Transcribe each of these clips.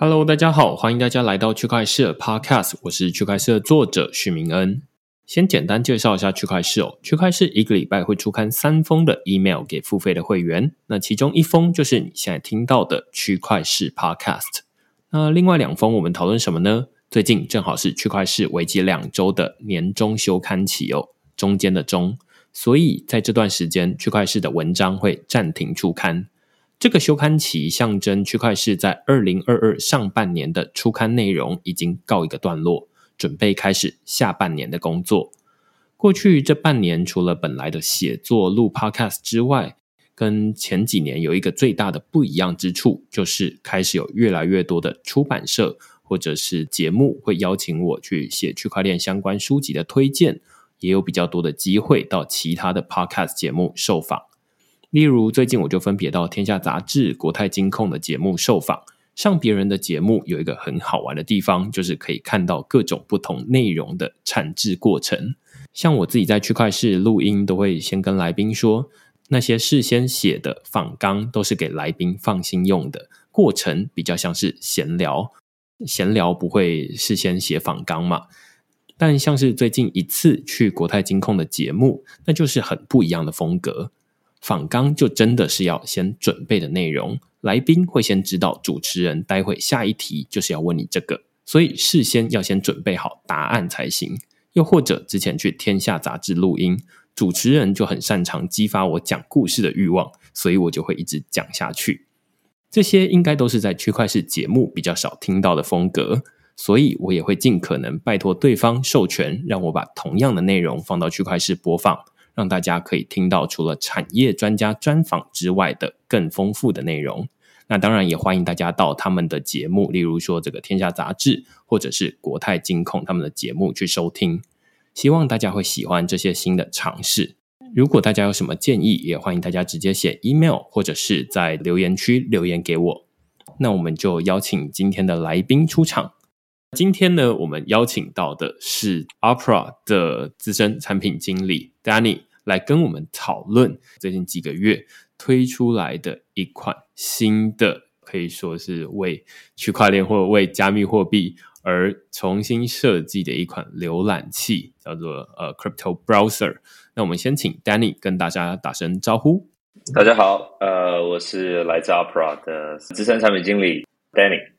Hello，大家好，欢迎大家来到区块链 Podcast，我是区块链的作者许明恩。先简单介绍一下区块链哦，区块链一个礼拜会出刊三封的 email 给付费的会员，那其中一封就是你现在听到的区块链 Podcast。那另外两封我们讨论什么呢？最近正好是区块链为期两周的年终休刊期哦，中间的中，所以在这段时间区块链的文章会暂停出刊。这个休刊期象征区块市在二零二二上半年的初刊内容已经告一个段落，准备开始下半年的工作。过去这半年，除了本来的写作、录 Podcast 之外，跟前几年有一个最大的不一样之处，就是开始有越来越多的出版社或者是节目会邀请我去写区块链相关书籍的推荐，也有比较多的机会到其他的 Podcast 节目受访。例如，最近我就分别到《天下杂志》、国泰金控的节目受访。上别人的节目有一个很好玩的地方，就是可以看到各种不同内容的产制过程。像我自己在区块市录音，都会先跟来宾说，那些事先写的访纲都是给来宾放心用的，过程比较像是闲聊。闲聊不会事先写访纲嘛？但像是最近一次去国泰金控的节目，那就是很不一样的风格。访纲就真的是要先准备的内容，来宾会先知道主持人待会下一题就是要问你这个，所以事先要先准备好答案才行。又或者之前去天下杂志录音，主持人就很擅长激发我讲故事的欲望，所以我就会一直讲下去。这些应该都是在区块式节目比较少听到的风格，所以我也会尽可能拜托对方授权，让我把同样的内容放到区块式播放。让大家可以听到除了产业专家专访之外的更丰富的内容。那当然也欢迎大家到他们的节目，例如说这个《天下杂志》或者是国泰金控他们的节目去收听。希望大家会喜欢这些新的尝试。如果大家有什么建议，也欢迎大家直接写 email 或者是在留言区留言给我。那我们就邀请今天的来宾出场。今天呢，我们邀请到的是 Opera 的资深产品经理 Danny。来跟我们讨论最近几个月推出来的一款新的，可以说是为区块链或者为加密货币而重新设计的一款浏览器，叫做呃 Crypto Browser。那我们先请 Danny 跟大家打声招呼。大家好，呃，我是来自 Opera 的资深产品经理 Danny。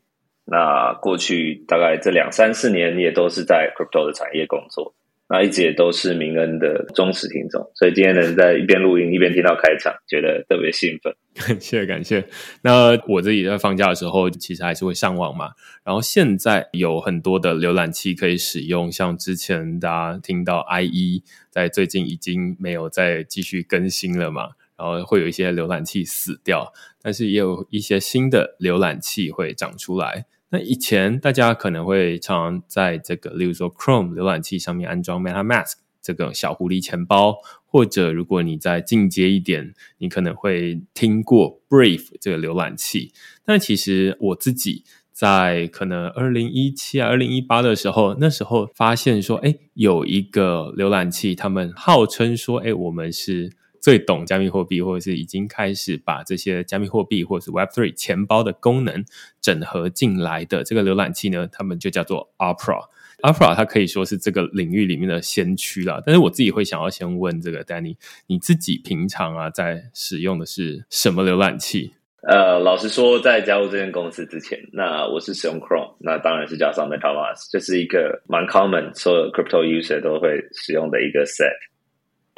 那过去大概这两三四年也都是在 Crypto 的产业工作。那一直也都是明恩的忠实听众，所以今天能在一边录音一边听到开场，觉得特别兴奋。感谢感谢。那我自己在放假的时候，其实还是会上网嘛。然后现在有很多的浏览器可以使用，像之前大家听到 IE 在最近已经没有再继续更新了嘛，然后会有一些浏览器死掉，但是也有一些新的浏览器会长出来。那以前大家可能会常在这个，例如说 Chrome 浏览器上面安装 MetaMask 这个小狐狸钱包，或者如果你再进阶一点，你可能会听过 Brave 这个浏览器。但其实我自己在可能二零一七啊、二零一八的时候，那时候发现说，哎，有一个浏览器，他们号称说，哎，我们是。最懂加密货币，或者是已经开始把这些加密货币或者是 Web Three 钱包的功能整合进来的这个浏览器呢，他们就叫做 Opera。Opera 它可以说是这个领域里面的先驱了。但是我自己会想要先问这个 Danny，你自己平常啊在使用的是什么浏览器？呃，老实说，在加入这间公司之前，那我是使用 Chrome，那当然是加上 MetaMask，这是一个蛮 common，所有 crypto user 都会使用的一个 set。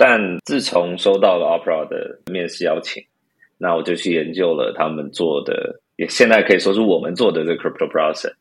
但自从收到了 Opera 的面试邀请，那我就去研究了他们做的，也现在可以说是我们做的这个 crypto browser，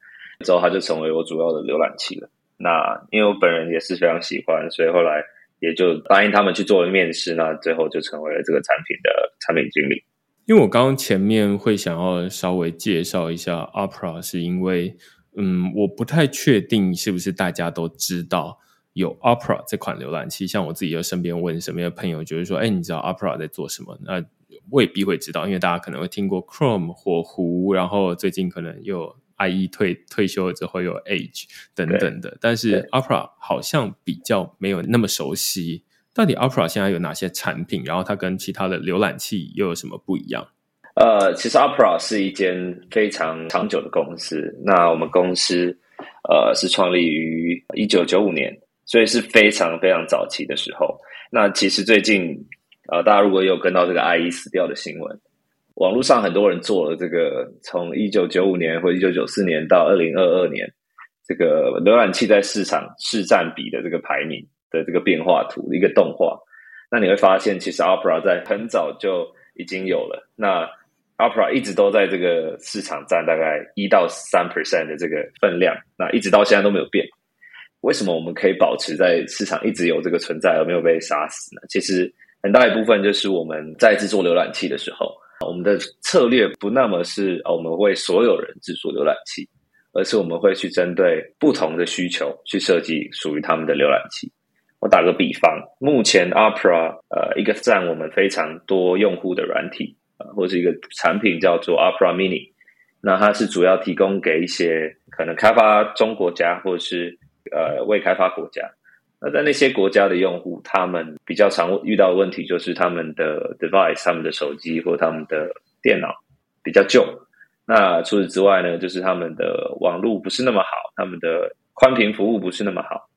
之后它就成为我主要的浏览器了。那因为我本人也是非常喜欢，所以后来也就答应他们去做了面试，那最后就成为了这个产品的产品经理。因为我刚刚前面会想要稍微介绍一下 Opera，是因为嗯，我不太确定是不是大家都知道有 Opera 这款浏览器。像我自己又身边问身边的朋友，就是说，哎，你知道 Opera 在做什么？那未必会知道，因为大家可能会听过 Chrome 火狐，然后最近可能又 IE 退退休了之后有 Edge 等等的，但是 Opera 好像比较没有那么熟悉。到底 Opera 现在有哪些产品？然后它跟其他的浏览器又有什么不一样？呃，其实 Opera 是一间非常长久的公司。那我们公司呃是创立于一九九五年，所以是非常非常早期的时候。那其实最近呃，大家如果有跟到这个 IE 死掉的新闻，网络上很多人做了这个从一九九五年或一九九四年到二零二二年这个浏览器在市场市占比的这个排名。的这个变化图一个动画，那你会发现，其实 Opera 在很早就已经有了。那 Opera 一直都在这个市场占大概一到三 percent 的这个分量，那一直到现在都没有变。为什么我们可以保持在市场一直有这个存在而没有被杀死呢？其实很大一部分就是我们在制作浏览器的时候，我们的策略不那么是我们为所有人制作浏览器，而是我们会去针对不同的需求去设计属于他们的浏览器。我打个比方，目前 Opera 呃一个占我们非常多用户的软体啊，或是一个产品叫做 Opera Mini，那它是主要提供给一些可能开发中国家或者是呃未开发国家。那在那些国家的用户，他们比较常遇到的问题就是他们的 device、他们的手机或他们的电脑比较旧。那除此之外呢，就是他们的网络不是那么好，他们的宽频服务不是那么好。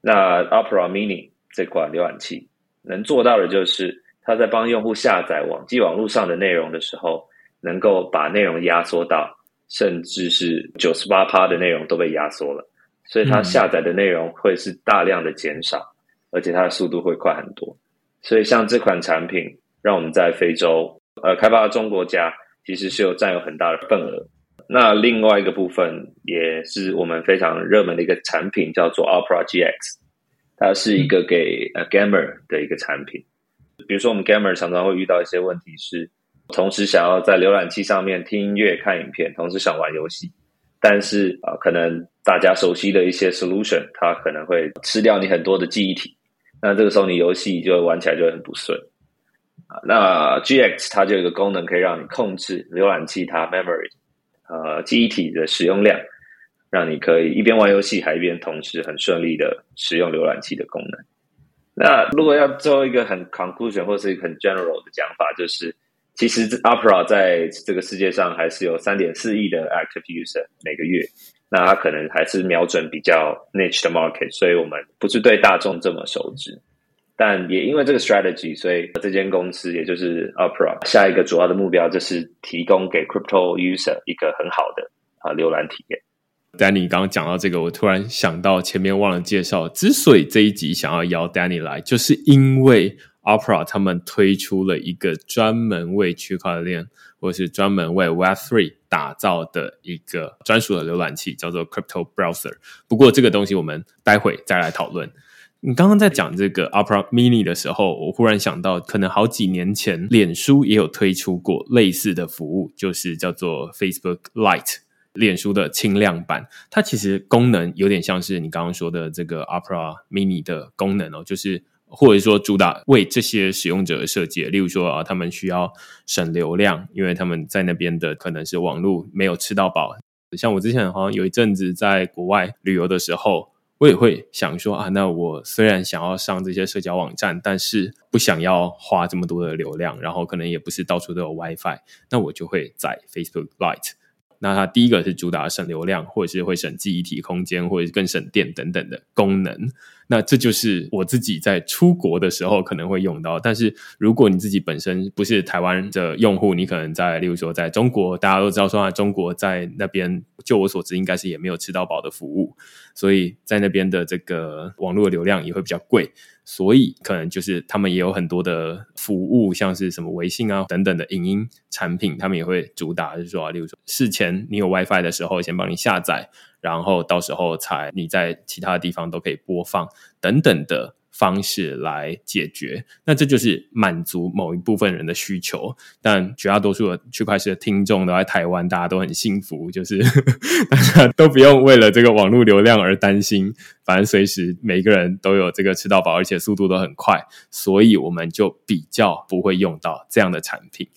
那 Opera Mini 这款浏览器能做到的就是，它在帮用户下载网际网络上的内容的时候，能够把内容压缩到，甚至是九十八趴的内容都被压缩了，所以它下载的内容会是大量的减少，而且它的速度会快很多。所以像这款产品，让我们在非洲呃开发的中国家，其实是有占有很大的份额。那另外一个部分也是我们非常热门的一个产品，叫做 Opera GX，它是一个给呃 gamer 的一个产品。比如说，我们 gamer 常常会遇到一些问题，是同时想要在浏览器上面听音乐、看影片，同时想玩游戏，但是啊，可能大家熟悉的一些 solution，它可能会吃掉你很多的记忆体，那这个时候你游戏就玩起来就很不顺啊。那 GX 它就有一个功能，可以让你控制浏览器它 memory。呃，记忆体的使用量，让你可以一边玩游戏，还一边同时很顺利的使用浏览器的功能。那如果要做一个很 conclusion 或是一个很 general 的讲法，就是其实 Opera 在这个世界上还是有三点四亿的 active user 每个月，那它可能还是瞄准比较 niche 的 market，所以我们不是对大众这么熟知。但也因为这个 strategy，所以这间公司也就是 Opera 下一个主要的目标就是提供给 crypto user 一个很好的啊浏览体验。Danny 刚刚讲到这个，我突然想到前面忘了介绍，之所以这一集想要邀 Danny 来，就是因为 Opera 他们推出了一个专门为区块链或是专门为 Web Three 打造的一个专属的浏览器，叫做 Crypto Browser。不过这个东西我们待会再来讨论。你刚刚在讲这个 Opera Mini 的时候，我忽然想到，可能好几年前，脸书也有推出过类似的服务，就是叫做 Facebook Lite，脸书的轻量版。它其实功能有点像是你刚刚说的这个 Opera Mini 的功能哦，就是或者说主打为这些使用者设计，例如说啊，他们需要省流量，因为他们在那边的可能是网络没有吃到饱。像我之前好像有一阵子在国外旅游的时候。我也会想说啊，那我虽然想要上这些社交网站，但是不想要花这么多的流量，然后可能也不是到处都有 WiFi，那我就会在 Facebook Lite。那它第一个是主打省流量，或者是会省记忆体空间，或者是更省电等等的功能。那这就是我自己在出国的时候可能会用到。但是如果你自己本身不是台湾的用户，你可能在例如说在中国，大家都知道说啊中国在那边，就我所知应该是也没有吃到饱的服务，所以在那边的这个网络流量也会比较贵。所以可能就是他们也有很多的服务，像是什么微信啊等等的影音产品，他们也会主打，就是说，例如说事前你有 WiFi 的时候，先帮你下载，然后到时候才你在其他地方都可以播放等等的。方式来解决，那这就是满足某一部分人的需求。但绝大多数的区块链的听众都在台湾，大家都很幸福，就是 大家都不用为了这个网络流量而担心，反正随时每一个人都有这个吃到饱，而且速度都很快，所以我们就比较不会用到这样的产品。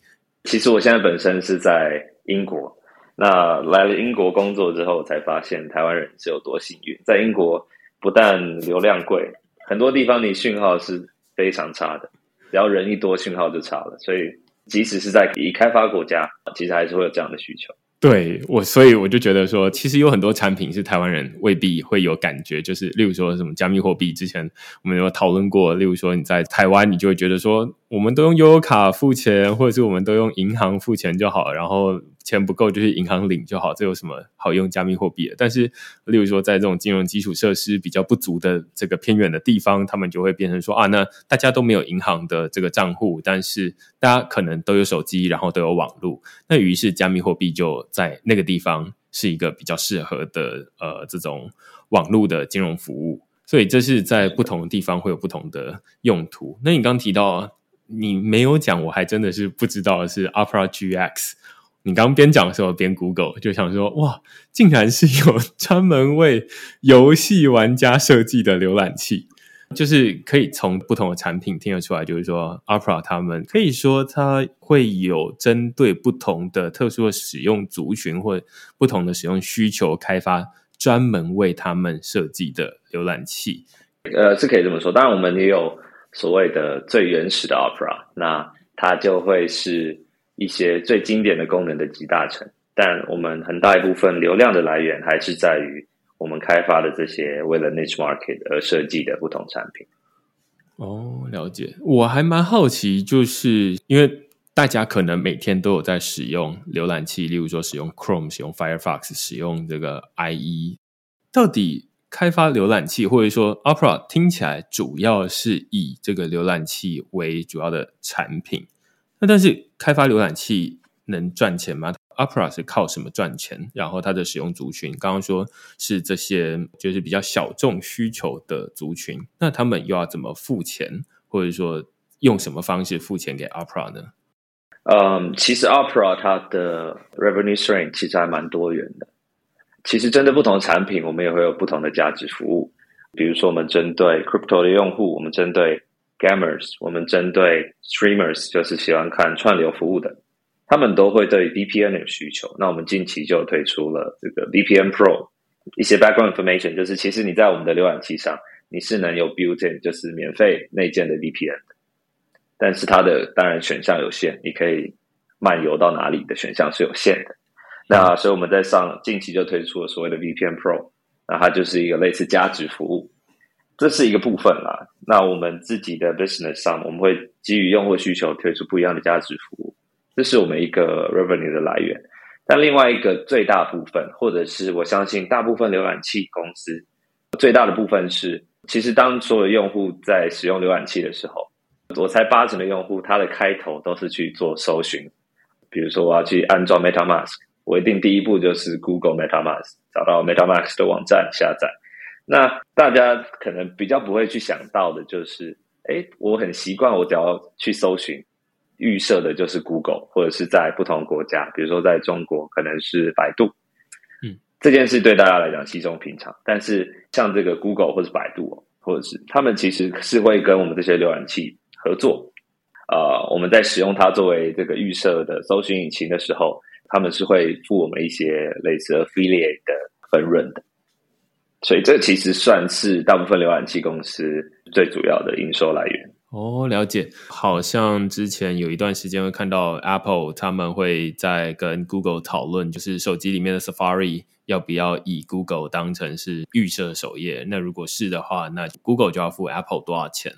其实我现在本身是在英国，那来了英国工作之后，才发现台湾人是有多幸运。在英国，不但流量贵。很多地方你讯号是非常差的，只要人一多，讯号就差了。所以，即使是在已开发国家，其实还是会有这样的需求。对我，所以我就觉得说，其实有很多产品是台湾人未必会有感觉。就是，例如说什么加密货币，之前我们有讨论过。例如说你在台湾，你就会觉得说，我们都用悠游卡付钱，或者是我们都用银行付钱就好，然后。钱不够就去银行领就好，这有什么好用加密货币的？但是，例如说在这种金融基础设施比较不足的这个偏远的地方，他们就会变成说啊，那大家都没有银行的这个账户，但是大家可能都有手机，然后都有网络，那于是加密货币就在那个地方是一个比较适合的呃这种网络的金融服务。所以这是在不同的地方会有不同的用途。那你刚提到你没有讲，我还真的是不知道是 Opera GX。你刚边讲的时候边 Google 就想说，哇，竟然是有 专门为游戏玩家设计的浏览器，就是可以从不同的产品听得出来，就是说 Opera 他们可以说它会有针对不同的特殊的使用族群或不同的使用需求开发专门为他们设计的浏览器。呃，是可以这么说。当然，我们也有所谓的最原始的 Opera，那它就会是。一些最经典的功能的集大成，但我们很大一部分流量的来源还是在于我们开发的这些为了 niche market 而设计的不同产品。哦，了解。我还蛮好奇，就是因为大家可能每天都有在使用浏览器，例如说使用 Chrome、使用 Firefox、使用这个 IE，到底开发浏览器或者说 Opera 听起来主要是以这个浏览器为主要的产品。但是开发浏览器能赚钱吗？Opera 是靠什么赚钱？然后它的使用族群，刚刚说是这些就是比较小众需求的族群，那他们又要怎么付钱，或者说用什么方式付钱给 Opera 呢？嗯，其实 Opera 它的 revenue stream 其实还蛮多元的。其实针对不同的产品，我们也会有不同的价值服务。比如说，我们针对 crypto 的用户，我们针对 Gamers，我们针对 Streamers，就是喜欢看串流服务的，他们都会对 VPN 有需求。那我们近期就推出了这个 VPN Pro，一些 background information，就是其实你在我们的浏览器上，你是能有 built-in，就是免费内建的 VPN。但是它的当然选项有限，你可以漫游到哪里的选项是有限的。那所以我们在上近期就推出了所谓的 VPN Pro，那它就是一个类似价值服务。这是一个部分啦。那我们自己的 business 上，我们会基于用户需求推出不一样的价值服务，这是我们一个 revenue 的来源。但另外一个最大部分，或者是我相信大部分浏览器公司最大的部分是，其实当所有用户在使用浏览器的时候，我猜八成的用户他的开头都是去做搜寻。比如说我要去安装 MetaMask，我一定第一步就是 Google MetaMask，找到 MetaMask 的网站下载。那大家可能比较不会去想到的，就是，哎，我很习惯，我只要去搜寻，预设的就是 Google，或者是在不同国家，比如说在中国可能是百度，嗯，这件事对大家来讲稀松平常。但是像这个 Google 或者百度，或者是他们其实是会跟我们这些浏览器合作，呃，我们在使用它作为这个预设的搜寻引擎的时候，他们是会付我们一些类似 affiliate 的分润的。所以，这其实算是大部分浏览器公司最主要的营收来源。哦，了解。好像之前有一段时间会看到 Apple 他们会在跟 Google 讨论，就是手机里面的 Safari 要不要以 Google 当成是预设首页。那如果是的话，那 Google 就要付 Apple 多少钱？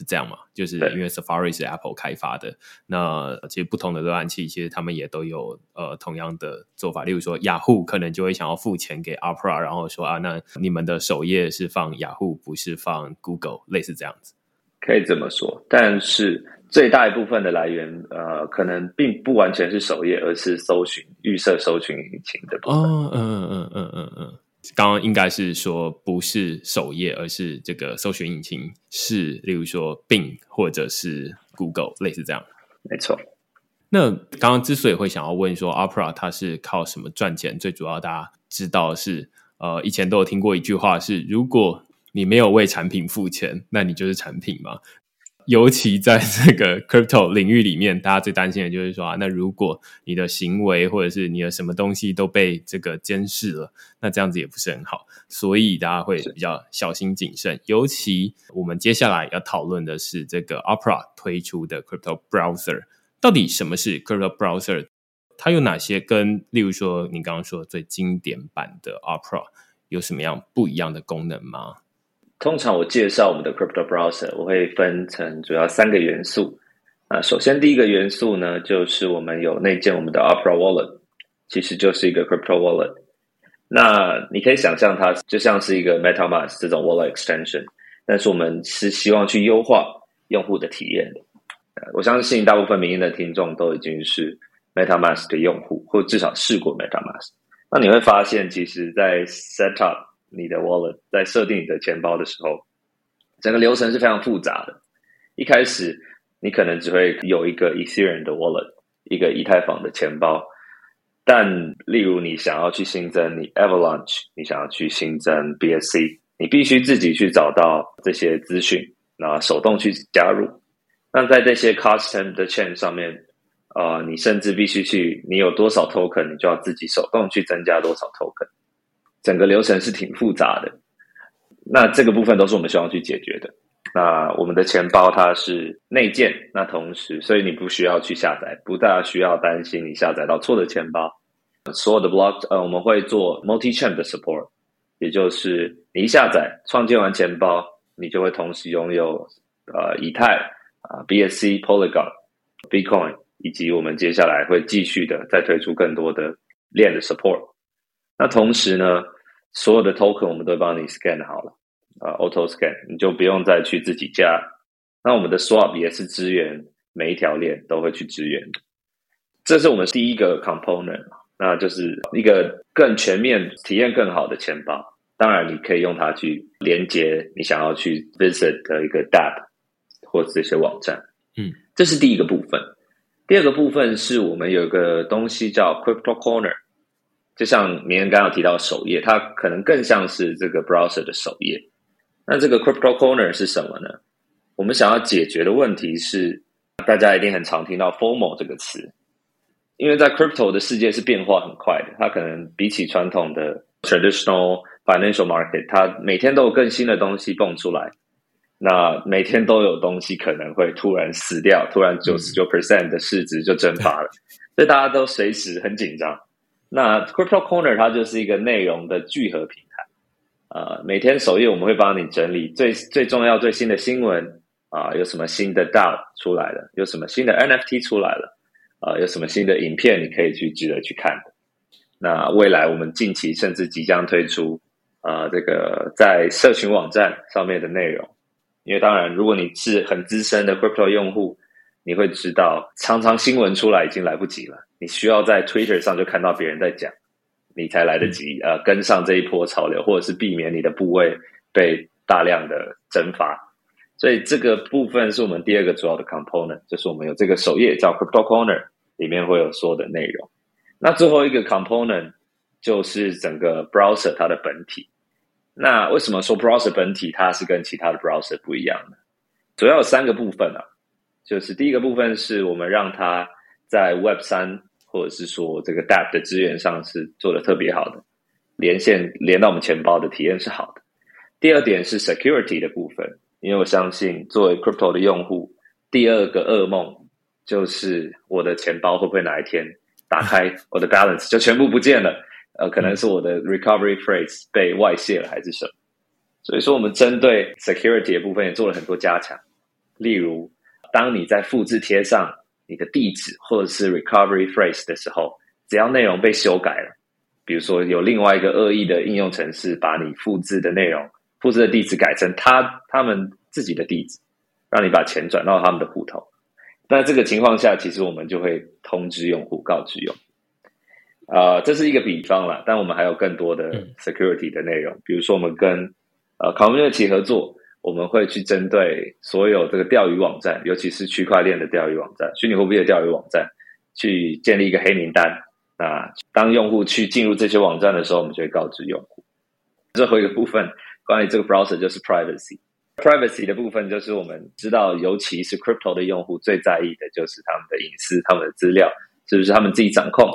是这样嘛？就是因为 Safari 是 Apple 开发的，那其实不同的浏览器其实他们也都有呃同样的做法。例如说雅虎可能就会想要付钱给 Opera，然后说啊，那你们的首页是放雅虎，不是放 Google，类似这样子。可以这么说，但是最大一部分的来源，呃，可能并不完全是首页，而是搜寻预设搜寻引擎的部分。哦，嗯嗯嗯嗯嗯嗯，刚刚应该是说不是首页，而是这个搜寻引擎是，例如说 Bing 或者是 Google，类似这样。没错。那刚刚之所以会想要问说 Opera 它是靠什么赚钱，最主要大家知道是，呃，以前都有听过一句话是，如果你没有为产品付钱，那你就是产品吗？尤其在这个 crypto 领域里面，大家最担心的就是说啊，那如果你的行为或者是你的什么东西都被这个监视了，那这样子也不是很好，所以大家会比较小心谨慎。尤其我们接下来要讨论的是这个 Opera 推出的 crypto browser，到底什么是 crypto browser？它有哪些跟例如说你刚刚说最经典版的 Opera 有什么样不一样的功能吗？通常我介绍我们的 crypto browser，我会分成主要三个元素。啊，首先第一个元素呢，就是我们有内建我们的 Opera Wallet，其实就是一个 crypto wallet。那你可以想象它就像是一个 MetaMask 这种 wallet extension，但是我们是希望去优化用户的体验的。我相信大部分民营的听众都已经是 MetaMask 的用户，或至少试过 MetaMask。那你会发现，其实，在 set up 你的 wallet 在设定你的钱包的时候，整个流程是非常复杂的。一开始你可能只会有一个 Ethereum 的 wallet，一个以太坊的钱包。但例如你想要去新增你 Avalanche，你想要去新增 BSC，你必须自己去找到这些资讯，那手动去加入。那在这些 custom 的 chain 上面，啊，你甚至必须去，你有多少 token，你就要自己手动去增加多少 token。整个流程是挺复杂的，那这个部分都是我们希望去解决的。那我们的钱包它是内建，那同时，所以你不需要去下载，不大需要担心你下载到错的钱包。所有的 block，呃，我们会做 multi chain 的 support，也就是你一下载创建完钱包，你就会同时拥有呃以太啊 BSC Polygon Bitcoin，以及我们接下来会继续的再推出更多的链的 support。那同时呢，所有的 token 我们都帮你 scan 好了，啊，auto scan，你就不用再去自己加。那我们的 swap 也是支援每一条链都会去支援的，这是我们第一个 component，那就是一个更全面、体验更好的钱包。当然，你可以用它去连接你想要去 visit 的一个 app 或者这些网站。嗯，这是第一个部分。第二个部分是我们有一个东西叫 crypto corner。就像明恩刚刚提到首页，它可能更像是这个 browser 的首页。那这个 crypto corner 是什么呢？我们想要解决的问题是，大家一定很常听到 formal 这个词，因为在 crypto 的世界是变化很快的，它可能比起传统的 traditional financial market，它每天都有更新的东西蹦出来，那每天都有东西可能会突然死掉，突然九十九 percent 的市值就蒸发了，所以大家都随时很紧张。那 Crypto Corner 它就是一个内容的聚合平台，呃，每天首页我们会帮你整理最最重要最新的新闻啊，有什么新的 DAO 出来了，有什么新的 NFT 出来了，啊，有什么新的影片你可以去值得去看的。那未来我们近期甚至即将推出啊，这个在社群网站上面的内容，因为当然如果你是很资深的 Crypto 用户。你会知道，常常新闻出来已经来不及了。你需要在 Twitter 上就看到别人在讲，你才来得及呃跟上这一波潮流，或者是避免你的部位被大量的蒸发。所以这个部分是我们第二个主要的 component，就是我们有这个首页叫 Crypto Corner，里面会有所有的内容。那最后一个 component 就是整个 browser 它的本体。那为什么说 browser 本体它是跟其他的 browser 不一样呢？主要有三个部分啊。就是第一个部分是我们让它在 Web 三或者是说这个 App 的资源上是做的特别好的，连线连到我们钱包的体验是好的。第二点是 Security 的部分，因为我相信作为 crypto 的用户，第二个噩梦就是我的钱包会不会哪一天打开我的 balance 就全部不见了？呃，可能是我的 recovery phrase 被外泄了，还是什么？所以说，我们针对 security 的部分也做了很多加强。例如，当你在复制贴上你的地址或者是 recovery phrase 的时候，只要内容被修改了，比如说有另外一个恶意的应用程式把你复制的内容、复制的地址改成他他们自己的地址，让你把钱转到他们的户头。那这个情况下，其实我们就会通知用户、告知用户。啊，这是一个比方啦，但我们还有更多的 security 的内容，比如说我们跟呃，community 合作，我们会去针对所有这个钓鱼网站，尤其是区块链的钓鱼网站、虚拟货币的钓鱼网站，去建立一个黑名单。那当用户去进入这些网站的时候，我们就会告知用户。最后一个部分，关于这个 browser 就是 privacy。privacy 的部分就是我们知道，尤其是 crypto 的用户最在意的就是他们的隐私、他们的资料是不是他们自己掌控。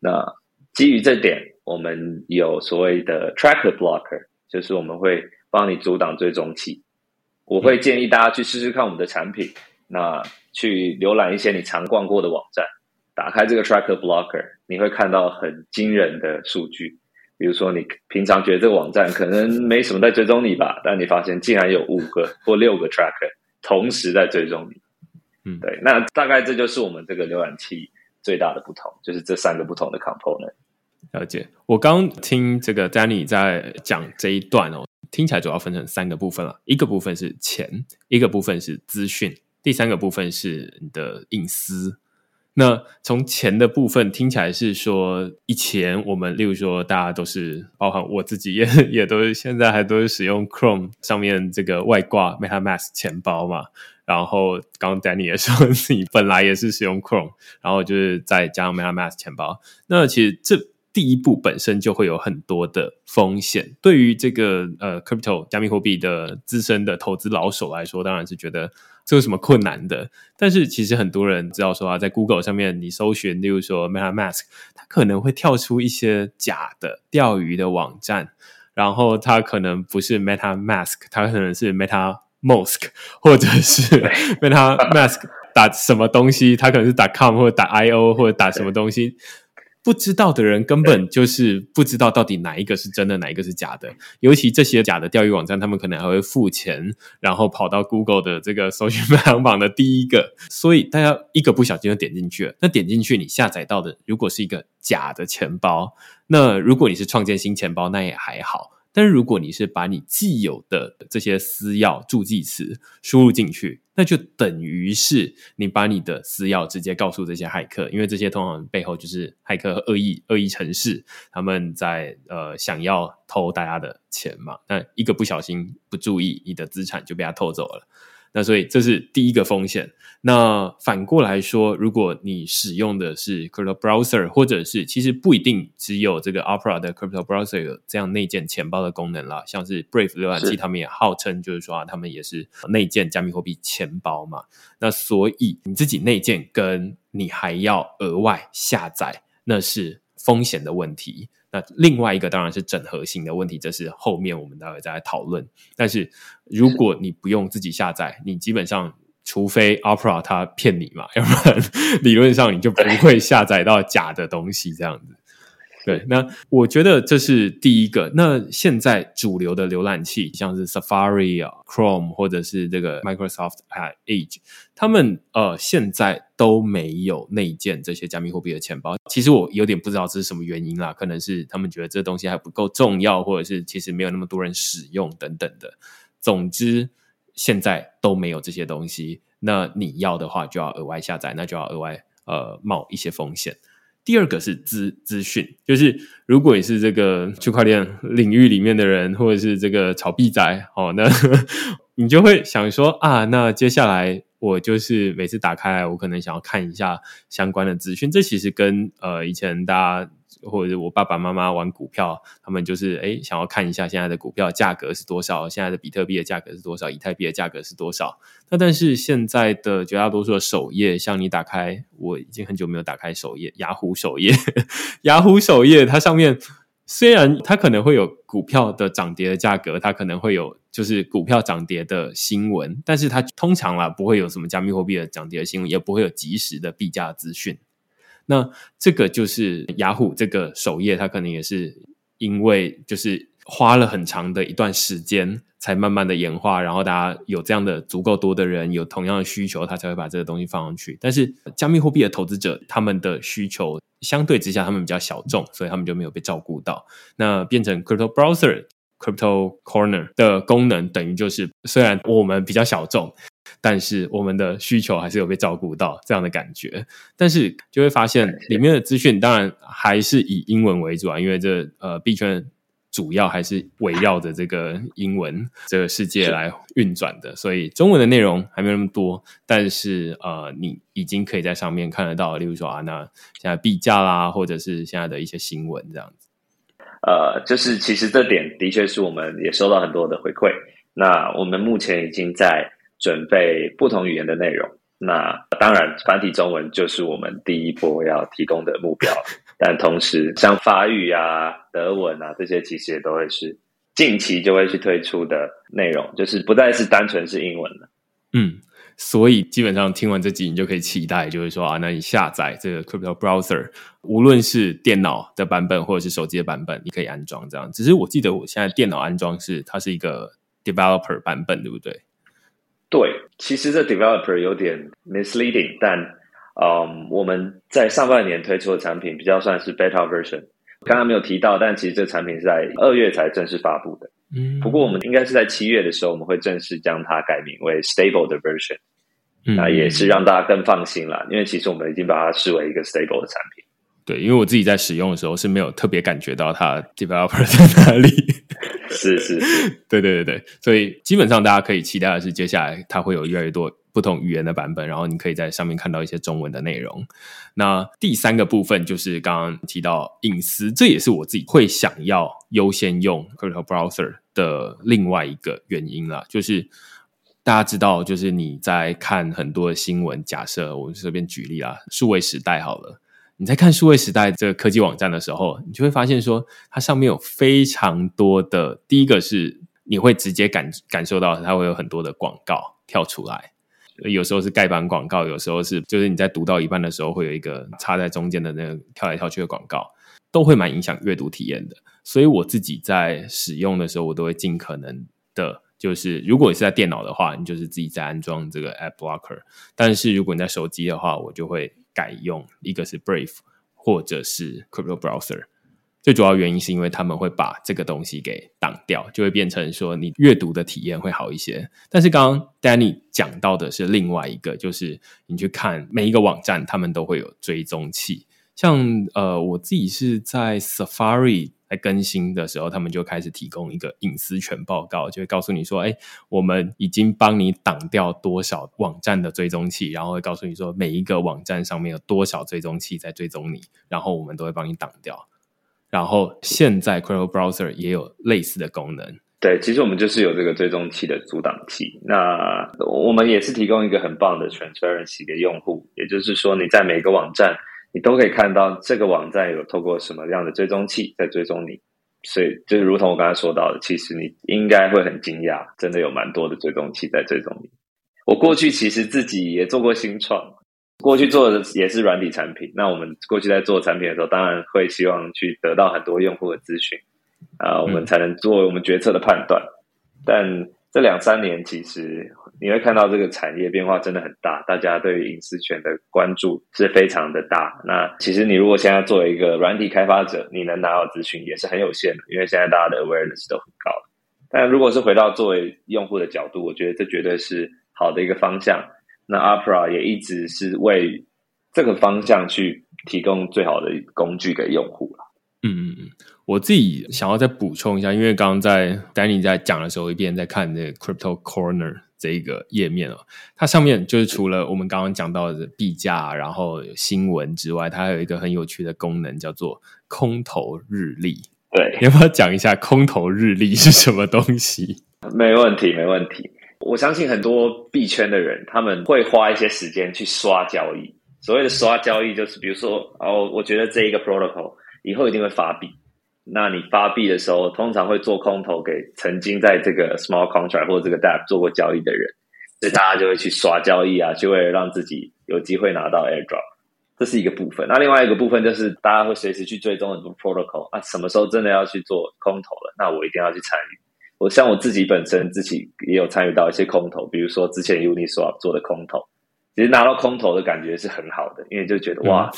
那基于这点，我们有所谓的 tracker blocker，就是我们会。帮你阻挡追踪器，我会建议大家去试试看我们的产品。那去浏览一些你常逛过的网站，打开这个 Tracker Blocker，你会看到很惊人的数据。比如说，你平常觉得这个网站可能没什么在追踪你吧，但你发现竟然有五个 或六个 Tracker 同时在追踪你。嗯，对，那大概这就是我们这个浏览器最大的不同，就是这三个不同的 component。了解。我刚听这个 Danny 在讲这一段哦。听起来主要分成三个部分了，一个部分是钱，一个部分是资讯，第三个部分是你的隐私。那从钱的部分听起来是说，以前我们例如说大家都是，包含我自己也也都是现在还都是使用 Chrome 上面这个外挂 MetaMask 钱包嘛。然后刚刚 Danny 也说自己本来也是使用 Chrome，然后就是再加上 MetaMask 钱包。那其实这第一步本身就会有很多的风险，对于这个呃，crypto 加密货币的资深的投资老手来说，当然是觉得这有什么困难的。但是其实很多人知道说啊，在 Google 上面你搜寻，例如说 MetaMask，它可能会跳出一些假的钓鱼的网站，然后它可能不是 MetaMask，它可能是 Meta。Mosk，或者是 MetaMask 打什么东西，它可能是打 com 或者打 io 或者打什么东西。不知道的人根本就是不知道到底哪一个是真的，哪一个是假的。尤其这些假的钓鱼网站，他们可能还会付钱，然后跑到 Google 的这个 搜寻排行榜的第一个。所以大家一个不小心就点进去了。那点进去，你下载到的如果是一个假的钱包，那如果你是创建新钱包，那也还好。但是如果你是把你既有的这些私钥助记词输入进去，那就等于是你把你的私钥直接告诉这些骇客，因为这些通常背后就是骇客恶意恶意城市，他们在呃想要偷大家的钱嘛。那一个不小心不注意，你的资产就被他偷走了。那所以这是第一个风险。那反过来说，如果你使用的是 Crypto Browser，或者是其实不一定只有这个 Opera 的 Crypto Browser 有这样内建钱包的功能啦，像是 Brave 浏览器，他们也号称就是说啊，他们也是内建加密货币钱包嘛。那所以你自己内建跟你还要额外下载，那是风险的问题。那另外一个当然是整合性的问题，这是后面我们待会再来讨论。但是如果你不用自己下载，你基本上除非 Opera 它骗你嘛，要不然理论上你就不会下载到假的东西这样子。对，那我觉得这是第一个。那现在主流的浏览器，像是 Safari 啊、Chrome 或者是这个 Microsoft Edge，他们呃现在都没有内建这些加密货币的钱包。其实我有点不知道这是什么原因啦，可能是他们觉得这东西还不够重要，或者是其实没有那么多人使用等等的。总之，现在都没有这些东西。那你要的话，就要额外下载，那就要额外呃冒一些风险。第二个是资资讯，就是如果你是这个区块链领域里面的人，或者是这个炒币仔哦，那你就会想说啊，那接下来我就是每次打开，我可能想要看一下相关的资讯。这其实跟呃以前大家。或者我爸爸妈妈玩股票，他们就是哎，想要看一下现在的股票价格是多少，现在的比特币的价格是多少，以太币的价格是多少。那但是现在的绝大多数的首页，像你打开，我已经很久没有打开首页，雅虎首页，雅虎首页它上面虽然它可能会有股票的涨跌的价格，它可能会有就是股票涨跌的新闻，但是它通常啦不会有什么加密货币的涨跌的新闻，也不会有及时的币价资讯。那这个就是雅虎这个首页，它可能也是因为就是花了很长的一段时间，才慢慢的演化，然后大家有这样的足够多的人有同样的需求，他才会把这个东西放上去。但是加密货币的投资者，他们的需求相对之下，他们比较小众，所以他们就没有被照顾到。那变成 Crypto Browser、Crypto Corner 的功能，等于就是虽然我们比较小众。但是我们的需求还是有被照顾到这样的感觉，但是就会发现里面的资讯当然还是以英文为主啊，因为这呃币圈主要还是围绕着这个英文 这个世界来运转的，所以中文的内容还没有那么多，但是呃你已经可以在上面看得到，例如说啊，那现在币价啦，或者是现在的一些新闻这样子。呃，就是其实这点的确是我们也收到很多的回馈，那我们目前已经在。准备不同语言的内容，那当然繁体中文就是我们第一波要提供的目标。但同时，像法语啊、德文啊这些，其实也都会是近期就会去推出的内容，就是不再是单纯是英文了。嗯，所以基本上听完这集，你就可以期待，就是说啊，那你下载这个 Crypto Browser，无论是电脑的版本或者是手机的版本，你可以安装这样。只是我记得我现在电脑安装是它是一个 Developer 版本，对不对？对，其实这 developer 有点 misleading，但嗯，我们在上半年推出的产品比较算是 beta version，刚刚没有提到，但其实这个产品是在二月才正式发布的。嗯，不过我们应该是在七月的时候，我们会正式将它改名为 stable 的 version，那也是让大家更放心了，因为其实我们已经把它视为一个 stable 的产品。对，因为我自己在使用的时候是没有特别感觉到它 developer 在哪里。是是，对对对对，所以基本上大家可以期待的是，接下来它会有越来越多不同语言的版本，然后你可以在上面看到一些中文的内容。那第三个部分就是刚刚提到隐私，这也是我自己会想要优先用 Crypto Browser 的另外一个原因啦。就是大家知道，就是你在看很多的新闻，假设我这边举例啦，数位时代好了。你在看数位时代这个科技网站的时候，你就会发现说，它上面有非常多的。第一个是你会直接感感受到，它会有很多的广告跳出来，有时候是盖板广告，有时候是就是你在读到一半的时候，会有一个插在中间的那个跳来跳去的广告，都会蛮影响阅读体验的。所以我自己在使用的时候，我都会尽可能的，就是如果你是在电脑的话，你就是自己在安装这个 App Blocker；但是如果你在手机的话，我就会。改用一个是 Brave 或者是 Crypto Browser，最主要原因是因为他们会把这个东西给挡掉，就会变成说你阅读的体验会好一些。但是刚刚 Danny 讲到的是另外一个，就是你去看每一个网站，他们都会有追踪器。像呃，我自己是在 Safari。在更新的时候，他们就开始提供一个隐私权报告，就会告诉你说：“哎，我们已经帮你挡掉多少网站的追踪器，然后会告诉你说每一个网站上面有多少追踪器在追踪你，然后我们都会帮你挡掉。然后现在 Chrome Browser 也有类似的功能。对，其实我们就是有这个追踪器的阻挡器。那我们也是提供一个很棒的 transparency 给用户，也就是说你在每个网站。你都可以看到这个网站有透过什么样的追踪器在追踪你，所以就如同我刚才说到的，其实你应该会很惊讶，真的有蛮多的追踪器在追踪你。我过去其实自己也做过新创，过去做的也是软体产品。那我们过去在做产品的时候，当然会希望去得到很多用户的资讯啊，我们才能做我们决策的判断。但这两三年，其实你会看到这个产业变化真的很大，大家对于隐私权的关注是非常的大。那其实你如果现在作为一个软体开发者，你能拿到资讯也是很有限的，因为现在大家的 awareness 都很高。但如果是回到作为用户的角度，我觉得这绝对是好的一个方向。那 Opera 也一直是为这个方向去提供最好的工具给用户了。嗯嗯嗯。我自己想要再补充一下，因为刚刚在 Danny 在讲的时候，一边在看这个 Crypto Corner 这一个页面哦，它上面就是除了我们刚刚讲到的币价，然后新闻之外，它还有一个很有趣的功能，叫做空头日历。对，要不要讲一下空头日历是什么东西？没问题，没问题。我相信很多币圈的人，他们会花一些时间去刷交易。所谓的刷交易，就是比如说哦，我觉得这一个 protocol 以后一定会发币。那你发币的时候，通常会做空头给曾经在这个 small contract 或者这个 DApp 做过交易的人，所以大家就会去刷交易啊，就会让自己有机会拿到 airdrop，这是一个部分。那另外一个部分就是大家会随时去追踪很多 protocol 啊，什么时候真的要去做空头了，那我一定要去参与。我像我自己本身自己也有参与到一些空头，比如说之前 Uniswap 做的空头，其实拿到空头的感觉是很好的，因为就觉得哇，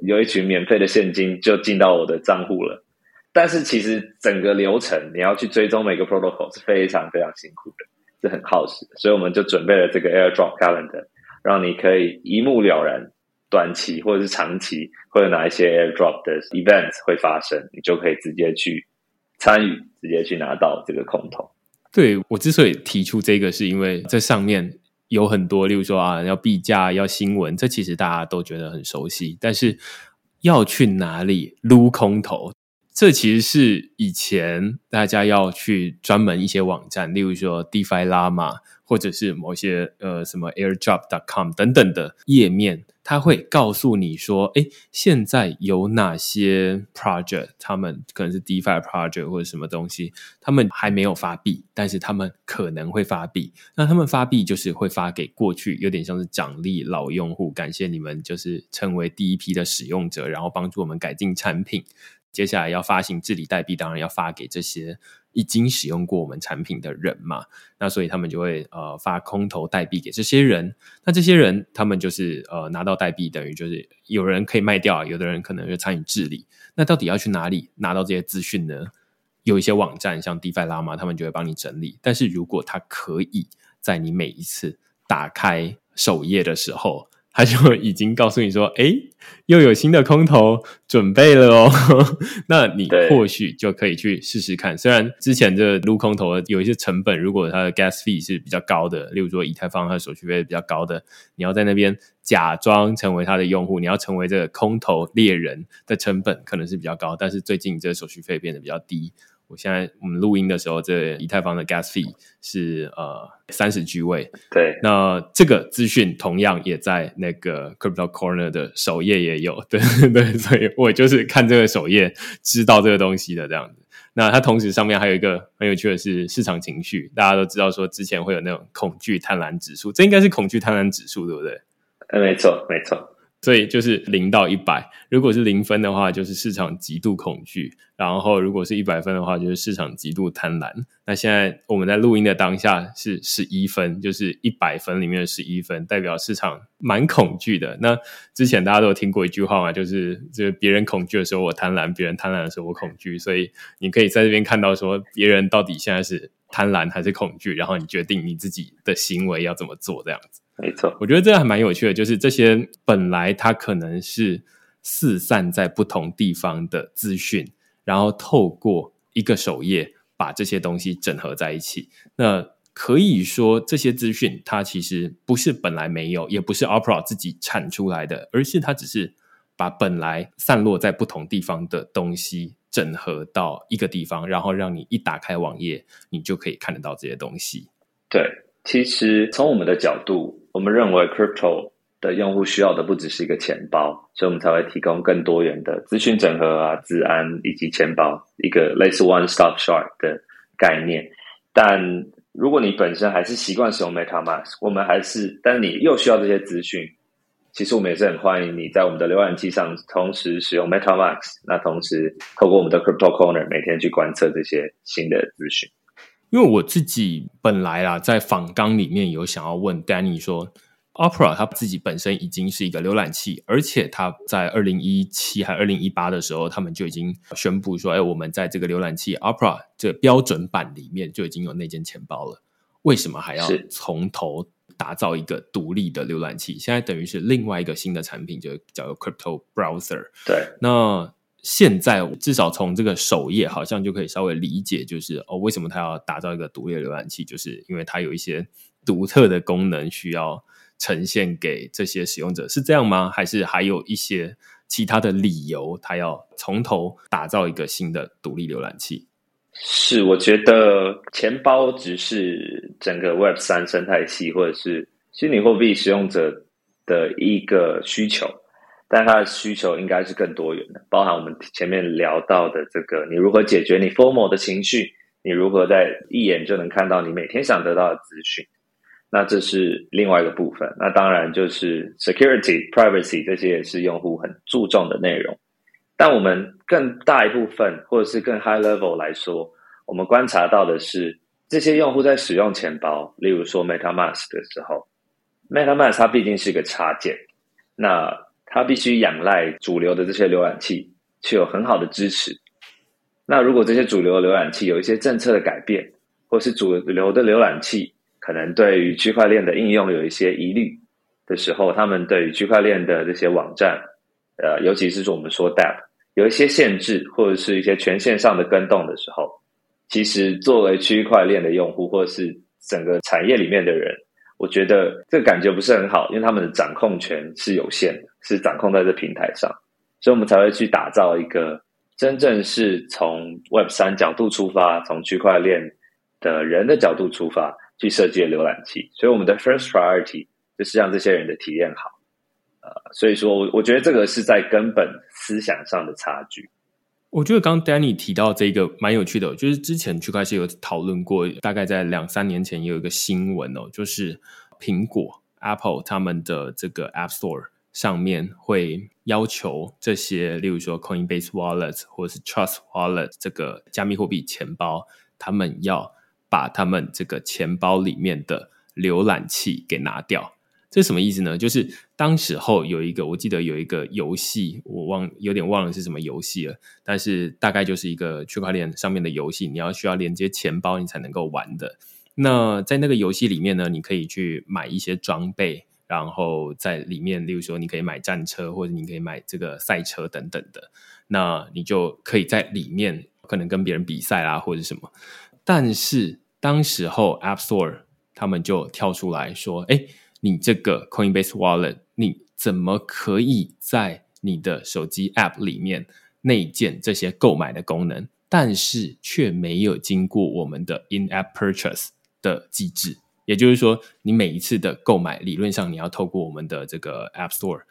有一群免费的现金就进到我的账户了。但是其实整个流程你要去追踪每个 protocol 是非常非常辛苦的，是很耗时。所以我们就准备了这个 AirDrop Calendar，让你可以一目了然，短期或者是长期会有哪一些 AirDrop 的 events 会发生，你就可以直接去。参与直接去拿到这个空投。对我之所以提出这个，是因为这上面有很多，例如说啊，要币价、要新闻，这其实大家都觉得很熟悉。但是要去哪里撸空头，这其实是以前大家要去专门一些网站，例如说 DeFi Llama。或者是某些呃什么 airdrop.com 等等的页面，它会告诉你说，哎，现在有哪些 project，他们可能是 DeFi project 或者什么东西，他们还没有发币，但是他们可能会发币。那他们发币就是会发给过去，有点像是奖励老用户，感谢你们就是成为第一批的使用者，然后帮助我们改进产品。接下来要发行治理代币，当然要发给这些。已经使用过我们产品的人嘛，那所以他们就会呃发空投代币给这些人。那这些人他们就是呃拿到代币，等于就是有人可以卖掉，有的人可能就参与治理。那到底要去哪里拿到这些资讯呢？有一些网站像 DeFi Llama，他们就会帮你整理。但是如果他可以在你每一次打开首页的时候，他就已经告诉你说：“哎，又有新的空头准备了哦。”那你或许就可以去试试看。虽然之前这撸空头有一些成本，如果它的 gas fee 是比较高的，例如说以太坊它的手续费比较高的，你要在那边假装成为它的用户，你要成为这个空头猎人的成本可能是比较高。但是最近这手续费变得比较低。我现在我们录音的时候，这以太坊的 gas fee 是呃三十 G 位。对，那这个资讯同样也在那个 Crypto Corner 的首页也有。对 对，所以我就是看这个首页知道这个东西的这样子。那它同时上面还有一个很有趣的是市场情绪，大家都知道说之前会有那种恐惧贪婪指数，这应该是恐惧贪婪指数，对不对？哎，没错，没错。所以就是零到一百，如果是零分的话，就是市场极度恐惧；然后如果是一百分的话，就是市场极度贪婪。那现在我们在录音的当下是十一分，就是一百分里面的十一分，代表市场蛮恐惧的。那之前大家都有听过一句话嘛，就是就是别人恐惧的时候我贪婪，别人贪婪的时候我恐惧。所以你可以在这边看到说，别人到底现在是贪婪还是恐惧，然后你决定你自己的行为要怎么做，这样子。没错，我觉得这还蛮有趣的，就是这些本来它可能是四散在不同地方的资讯，然后透过一个首页把这些东西整合在一起。那可以说，这些资讯它其实不是本来没有，也不是 Opera 自己产出来的，而是它只是把本来散落在不同地方的东西整合到一个地方，然后让你一打开网页，你就可以看得到这些东西。对，其实从我们的角度。我们认为，crypto 的用户需要的不只是一个钱包，所以我们才会提供更多元的资讯整合啊、治安以及钱包一个类似 one stop shop 的概念。但如果你本身还是习惯使用 MetaMask，我们还是，但你又需要这些资讯，其实我们也是很欢迎你在我们的浏览器上同时使用 MetaMask，那同时透过我们的 Crypto Corner 每天去观测这些新的资讯。因为我自己本来啦，在访纲里面有想要问 Danny 说，Opera 它自己本身已经是一个浏览器，而且它在二零一七还二零一八的时候，他们就已经宣布说，哎，我们在这个浏览器 Opera 这标准版里面就已经有内建钱包了，为什么还要从头打造一个独立的浏览器？现在等于是另外一个新的产品，就叫 Crypto Browser。对，那。现在至少从这个首页好像就可以稍微理解，就是哦，为什么他要打造一个独立浏览器，就是因为它有一些独特的功能需要呈现给这些使用者，是这样吗？还是还有一些其他的理由，他要从头打造一个新的独立浏览器？是，我觉得钱包只是整个 Web 三生态系或者是虚拟货币使用者的一个需求。但它的需求应该是更多元的，包含我们前面聊到的这个，你如何解决你 formal 的情绪，你如何在一眼就能看到你每天想得到的资讯，那这是另外一个部分。那当然就是 security、privacy 这些也是用户很注重的内容。但我们更大一部分，或者是更 high level 来说，我们观察到的是，这些用户在使用钱包，例如说 MetaMask 的时候，MetaMask 它毕竟是一个插件，那它必须仰赖主流的这些浏览器，去有很好的支持。那如果这些主流浏览器有一些政策的改变，或是主流的浏览器可能对于区块链的应用有一些疑虑的时候，他们对于区块链的这些网站，呃，尤其是说我们说 Dap。有一些限制，或者是一些权限上的跟动的时候，其实作为区块链的用户，或者是整个产业里面的人，我觉得这个感觉不是很好，因为他们的掌控权是有限的，是掌控在这平台上，所以我们才会去打造一个真正是从 Web 三角度出发，从区块链的人的角度出发去设计的浏览器。所以我们的 First Priority 就是让这些人的体验好。所以说，我我觉得这个是在根本思想上的差距。我觉得刚 Danny 提到这个蛮有趣的，就是之前区块链有讨论过，大概在两三年前也有一个新闻哦，就是苹果 Apple 他们的这个 App Store 上面会要求这些，例如说 Coinbase Wallet 或者是 Trust Wallet 这个加密货币钱包，他们要把他们这个钱包里面的浏览器给拿掉。这什么意思呢？就是当时候有一个，我记得有一个游戏，我忘有点忘了是什么游戏了。但是大概就是一个区块链上面的游戏，你要需要连接钱包，你才能够玩的。那在那个游戏里面呢，你可以去买一些装备，然后在里面，例如说你可以买战车，或者你可以买这个赛车等等的。那你就可以在里面可能跟别人比赛啦，或者什么。但是当时候 App Store 他们就跳出来说：“哎。”你这个 Coinbase Wallet，你怎么可以在你的手机 App 里面内建这些购买的功能，但是却没有经过我们的 In-App Purchase 的机制？也就是说，你每一次的购买，理论上你要透过我们的这个 App Store，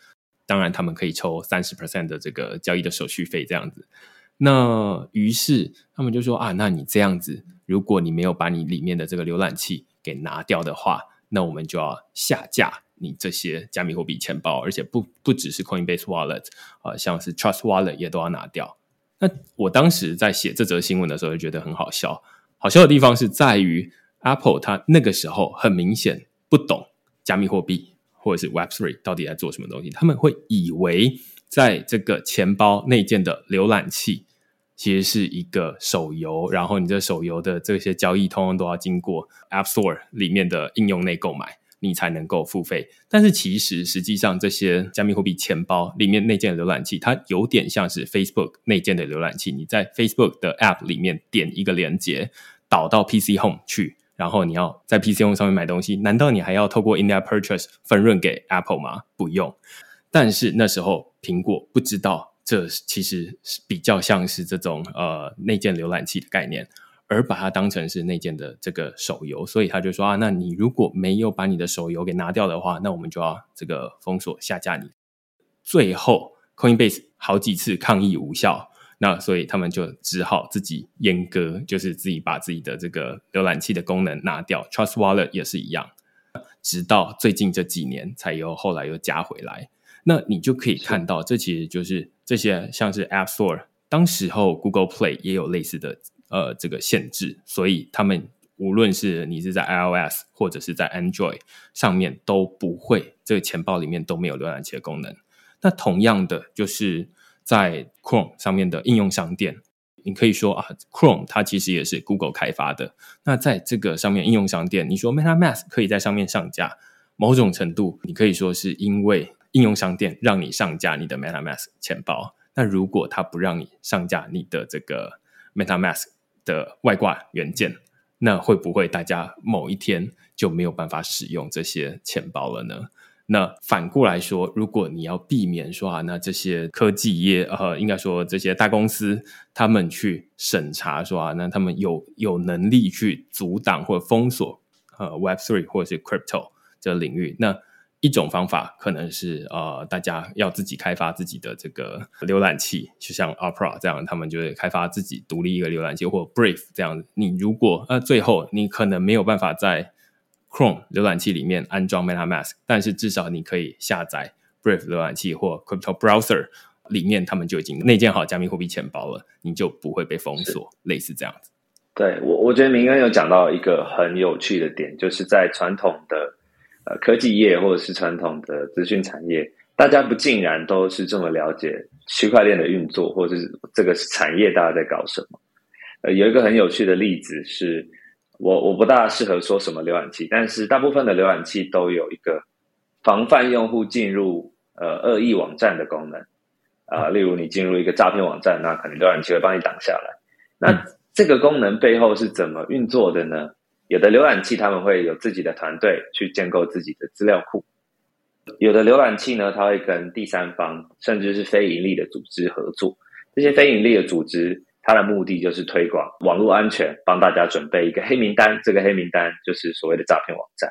当然他们可以抽三十 percent 的这个交易的手续费这样子。那于是他们就说啊，那你这样子，如果你没有把你里面的这个浏览器给拿掉的话。那我们就要下架你这些加密货币钱包，而且不不只是 Coinbase Wallet 啊，像是 Trust Wallet 也都要拿掉。那我当时在写这则新闻的时候，就觉得很好笑。好笑的地方是在于 Apple 它那个时候很明显不懂加密货币或者是 Web Three 到底在做什么东西，他们会以为在这个钱包内建的浏览器。其实是一个手游，然后你这手游的这些交易，通通都要经过 App Store 里面的应用内购买，你才能够付费。但是其实实际上，这些加密货币钱包里面内建的浏览器，它有点像是 Facebook 内建的浏览器。你在 Facebook 的 App 里面点一个连接，导到 PC Home 去，然后你要在 PC Home 上面买东西，难道你还要透过 In-App Purchase 分润给 Apple 吗？不用。但是那时候苹果不知道。这其实是比较像是这种呃内建浏览器的概念，而把它当成是内建的这个手游，所以他就说啊，那你如果没有把你的手游给拿掉的话，那我们就要这个封锁下架你。最后，Coinbase 好几次抗议无效，那所以他们就只好自己阉割，就是自己把自己的这个浏览器的功能拿掉。Trust Wallet 也是一样，直到最近这几年才又后来又加回来。那你就可以看到，这其实就是这些像是 App Store，当时候 Google Play 也有类似的呃这个限制，所以他们无论是你是在 iOS 或者是在 Android 上面都不会，这个钱包里面都没有浏览器的功能。那同样的，就是在 Chrome 上面的应用商店，你可以说啊，Chrome 它其实也是 Google 开发的。那在这个上面应用商店，你说 MetaMask 可以在上面上架，某种程度你可以说是因为。应用商店让你上架你的 MetaMask 钱包，那如果它不让你上架你的这个 MetaMask 的外挂元件，那会不会大家某一天就没有办法使用这些钱包了呢？那反过来说，如果你要避免说啊，那这些科技业呃，应该说这些大公司他们去审查说啊，那他们有有能力去阻挡或封锁呃 Web Three 或者是 Crypto 这个领域，那。一种方法可能是呃，大家要自己开发自己的这个浏览器，就像 Opera 这样，他们就会开发自己独立一个浏览器，或 Brave 这样子。你如果呃最后你可能没有办法在 Chrome 浏览器里面安装 MetaMask，但是至少你可以下载 Brave 浏览器或 Crypto Browser 里面，他们就已经内建好加密货币钱包了，你就不会被封锁，类似这样子。对我，我觉得明恩有讲到一个很有趣的点，就是在传统的。呃，科技业或者是传统的资讯产业，大家不尽然都是这么了解区块链的运作，或者是这个产业大家在搞什么。呃，有一个很有趣的例子是，我我不大适合说什么浏览器，但是大部分的浏览器都有一个防范用户进入呃恶意网站的功能。啊，例如你进入一个诈骗网站，那可能浏览器会帮你挡下来。那这个功能背后是怎么运作的呢？有的浏览器他们会有自己的团队去建构自己的资料库，有的浏览器呢，它会跟第三方甚至是非盈利的组织合作。这些非盈利的组织，它的目的就是推广网络安全，帮大家准备一个黑名单。这个黑名单就是所谓的诈骗网站。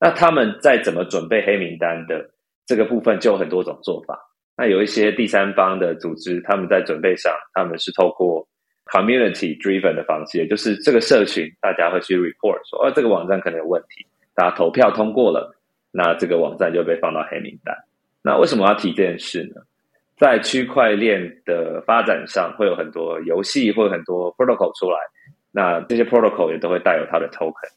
那他们在怎么准备黑名单的这个部分，就有很多种做法。那有一些第三方的组织，他们在准备上，他们是透过 community driven 的方式，也就是这个社群，大家会去 report 说，哦，这个网站可能有问题，大家投票通过了，那这个网站就被放到黑名单。那为什么要提这件事呢？在区块链的发展上，会有很多游戏或很多 protocol 出来，那这些 protocol 也都会带有它的 token。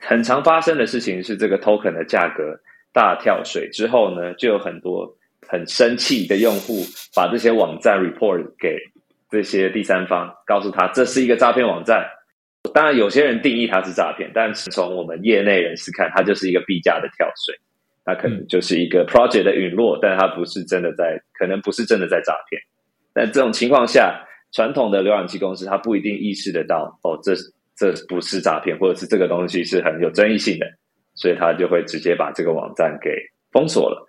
很常发生的事情是，这个 token 的价格大跳水之后呢，就有很多很生气的用户把这些网站 report 给。这些第三方告诉他这是一个诈骗网站，当然有些人定义它是诈骗，但是从我们业内人士看，它就是一个币价的跳水，它可能就是一个 project 的陨落，但它不是真的在，可能不是真的在诈骗。但这种情况下，传统的浏览器公司它不一定意识得到，哦，这这不是诈骗，或者是这个东西是很有争议性的，所以他就会直接把这个网站给封锁了。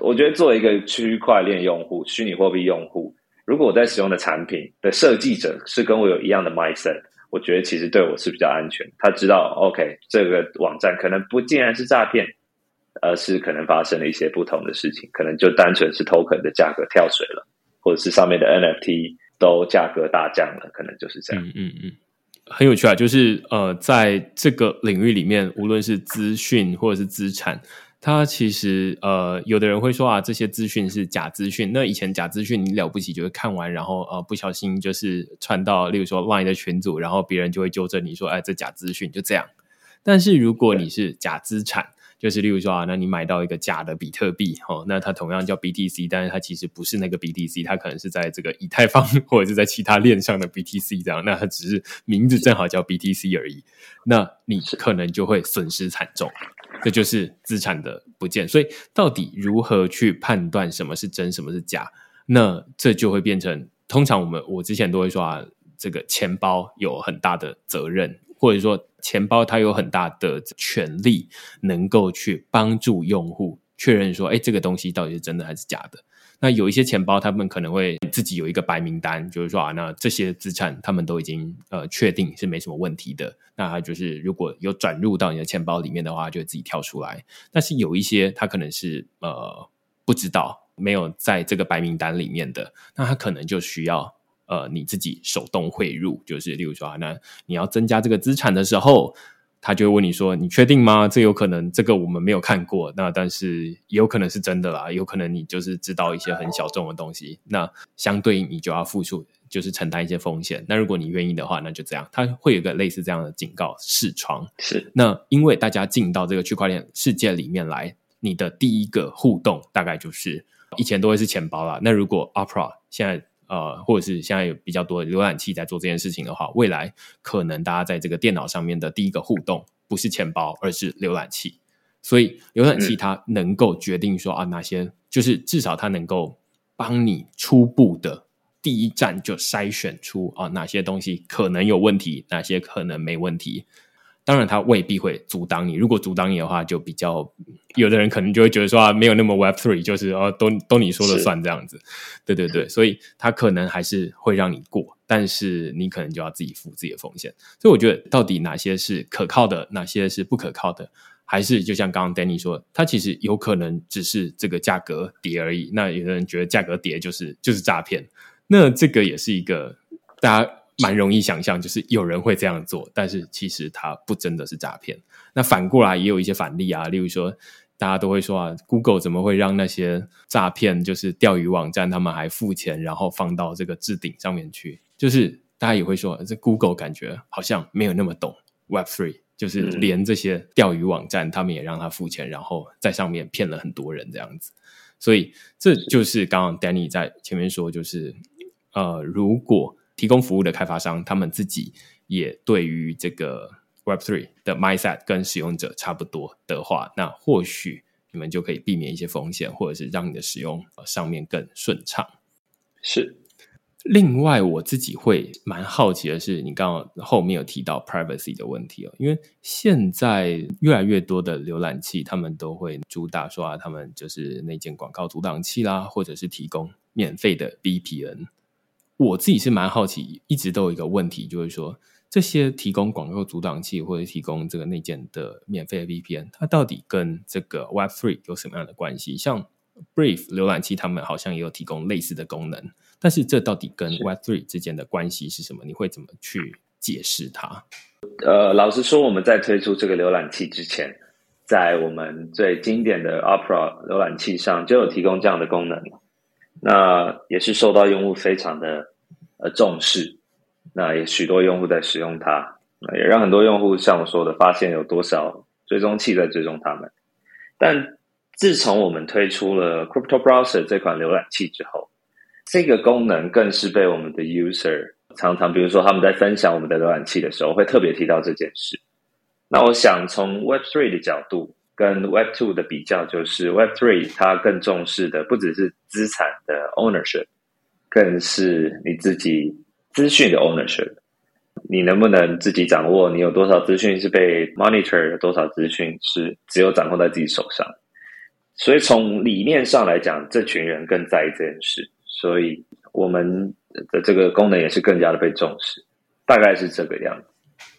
我觉得作为一个区块链用户、虚拟货币用户。如果我在使用的产品的设计者是跟我有一样的 mindset，我觉得其实对我是比较安全。他知道，OK，这个网站可能不竟然是诈骗，而是可能发生了一些不同的事情，可能就单纯是 token 的价格跳水了，或者是上面的 NFT 都价格大降了，可能就是这样。嗯嗯嗯，很有趣啊，就是呃，在这个领域里面，无论是资讯或者是资产。它其实呃，有的人会说啊，这些资讯是假资讯。那以前假资讯你了不起，就是看完，然后呃，不小心就是传到，例如说 Line 的群组，然后别人就会纠正你说，哎，这假资讯就这样。但是如果你是假资产，就是例如说啊，那你买到一个假的比特币，哦，那它同样叫 BTC，但是它其实不是那个 BTC，它可能是在这个以太坊 或者是在其他链上的 BTC 这样，那它只是名字正好叫 BTC 而已，那你可能就会损失惨重。这就是资产的不见，所以到底如何去判断什么是真，什么是假？那这就会变成，通常我们我之前都会说啊，这个钱包有很大的责任，或者说钱包它有很大的权利，能够去帮助用户确认说，哎，这个东西到底是真的还是假的。那有一些钱包，他们可能会自己有一个白名单，就是说啊，那这些资产他们都已经呃确定是没什么问题的。那他就是如果有转入到你的钱包里面的话，就自己跳出来。但是有一些他可能是呃不知道，没有在这个白名单里面的，那他可能就需要呃你自己手动汇入，就是例如说啊，那你要增加这个资产的时候。他就会问你说：“你确定吗？这有可能，这个我们没有看过。那但是也有可能是真的啦，有可能你就是知道一些很小众的东西。那相对应，你就要付出，就是承担一些风险。那如果你愿意的话，那就这样。他会有个类似这样的警告视窗。是那因为大家进到这个区块链世界里面来，你的第一个互动大概就是以前都会是钱包啦。那如果 Opera 现在。呃，或者是现在有比较多浏览器在做这件事情的话，未来可能大家在这个电脑上面的第一个互动不是钱包，而是浏览器。所以浏览器它能够决定说啊，哪些就是至少它能够帮你初步的第一站就筛选出啊哪些东西可能有问题，哪些可能没问题。当然，它未必会阻挡你。如果阻挡你的话，就比较有的人可能就会觉得说啊，没有那么 Web Three，就是哦，都都你说了算这样子。对对对，所以他可能还是会让你过，但是你可能就要自己负自己的风险。所以我觉得，到底哪些是可靠的，哪些是不可靠的，还是就像刚刚 Danny 说，它其实有可能只是这个价格跌而已。那有的人觉得价格跌就是就是诈骗，那这个也是一个大家。蛮容易想象，就是有人会这样做，但是其实它不真的是诈骗。那反过来也有一些反例啊，例如说，大家都会说啊，Google 怎么会让那些诈骗就是钓鱼网站，他们还付钱，然后放到这个置顶上面去？就是大家也会说，这 Google 感觉好像没有那么懂 Web Three，就是连这些钓鱼网站，他们也让他付钱，然后在上面骗了很多人这样子。所以这就是刚刚 Danny 在前面说，就是呃，如果提供服务的开发商，他们自己也对于这个 Web Three 的 mindset 跟使用者差不多的话，那或许你们就可以避免一些风险，或者是让你的使用上面更顺畅。是。另外，我自己会蛮好奇的是，你刚刚后面有提到 privacy 的问题哦，因为现在越来越多的浏览器，他们都会主打说啊，他们就是那件广告阻挡器啦，或者是提供免费的 VPN。我自己是蛮好奇，一直都有一个问题，就是说这些提供广告阻挡器或者提供这个内建的免费的 VPN，它到底跟这个 Web Three 有什么样的关系？像 Brave 浏览器，他们好像也有提供类似的功能，但是这到底跟 Web Three 之间的关系是什么？你会怎么去解释它？呃，老实说，我们在推出这个浏览器之前，在我们最经典的 Opera 浏览器上就有提供这样的功能。那也是受到用户非常的呃重视，那也许多用户在使用它，也让很多用户像我说的，发现有多少追踪器在追踪他们。但自从我们推出了 Crypto Browser 这款浏览器之后，这个功能更是被我们的 user 常常，比如说他们在分享我们的浏览器的时候，会特别提到这件事。那我想从 Web Three 的角度。跟 Web Two 的比较，就是 Web Three 它更重视的不只是资产的 ownership，更是你自己资讯的 ownership。你能不能自己掌握？你有多少资讯是被 monitor？多少资讯是只有掌控在自己手上？所以从理念上来讲，这群人更在意这件事，所以我们的这个功能也是更加的被重视。大概是这个样子。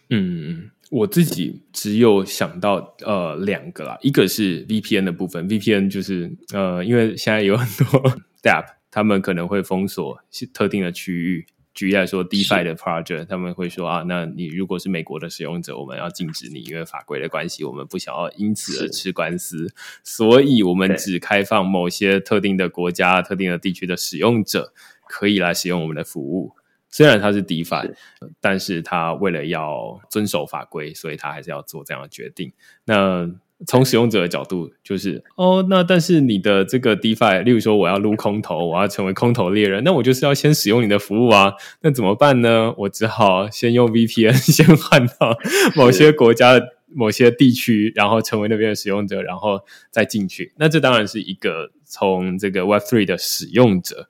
嗯嗯。我自己只有想到呃两个啦，一个是 VPN 的部分，VPN 就是呃，因为现在有很多 DApp，他们可能会封锁特定的区域。举例来说，DeFi 的 project，他们会说啊，那你如果是美国的使用者，我们要禁止你，因为法规的关系，我们不想要因此而吃官司，所以我们只开放某些特定的国家、特定的地区的使用者可以来使用我们的服务。虽然它是 DeFi，但是他为了要遵守法规，所以他还是要做这样的决定。那从使用者的角度，就是哦，那但是你的这个 DeFi，例如说我要撸空投，我要成为空投猎人，那我就是要先使用你的服务啊。那怎么办呢？我只好先用 VPN 先换到某些国家的某些地区，然后成为那边的使用者，然后再进去。那这当然是一个从这个 Web Three 的使用者。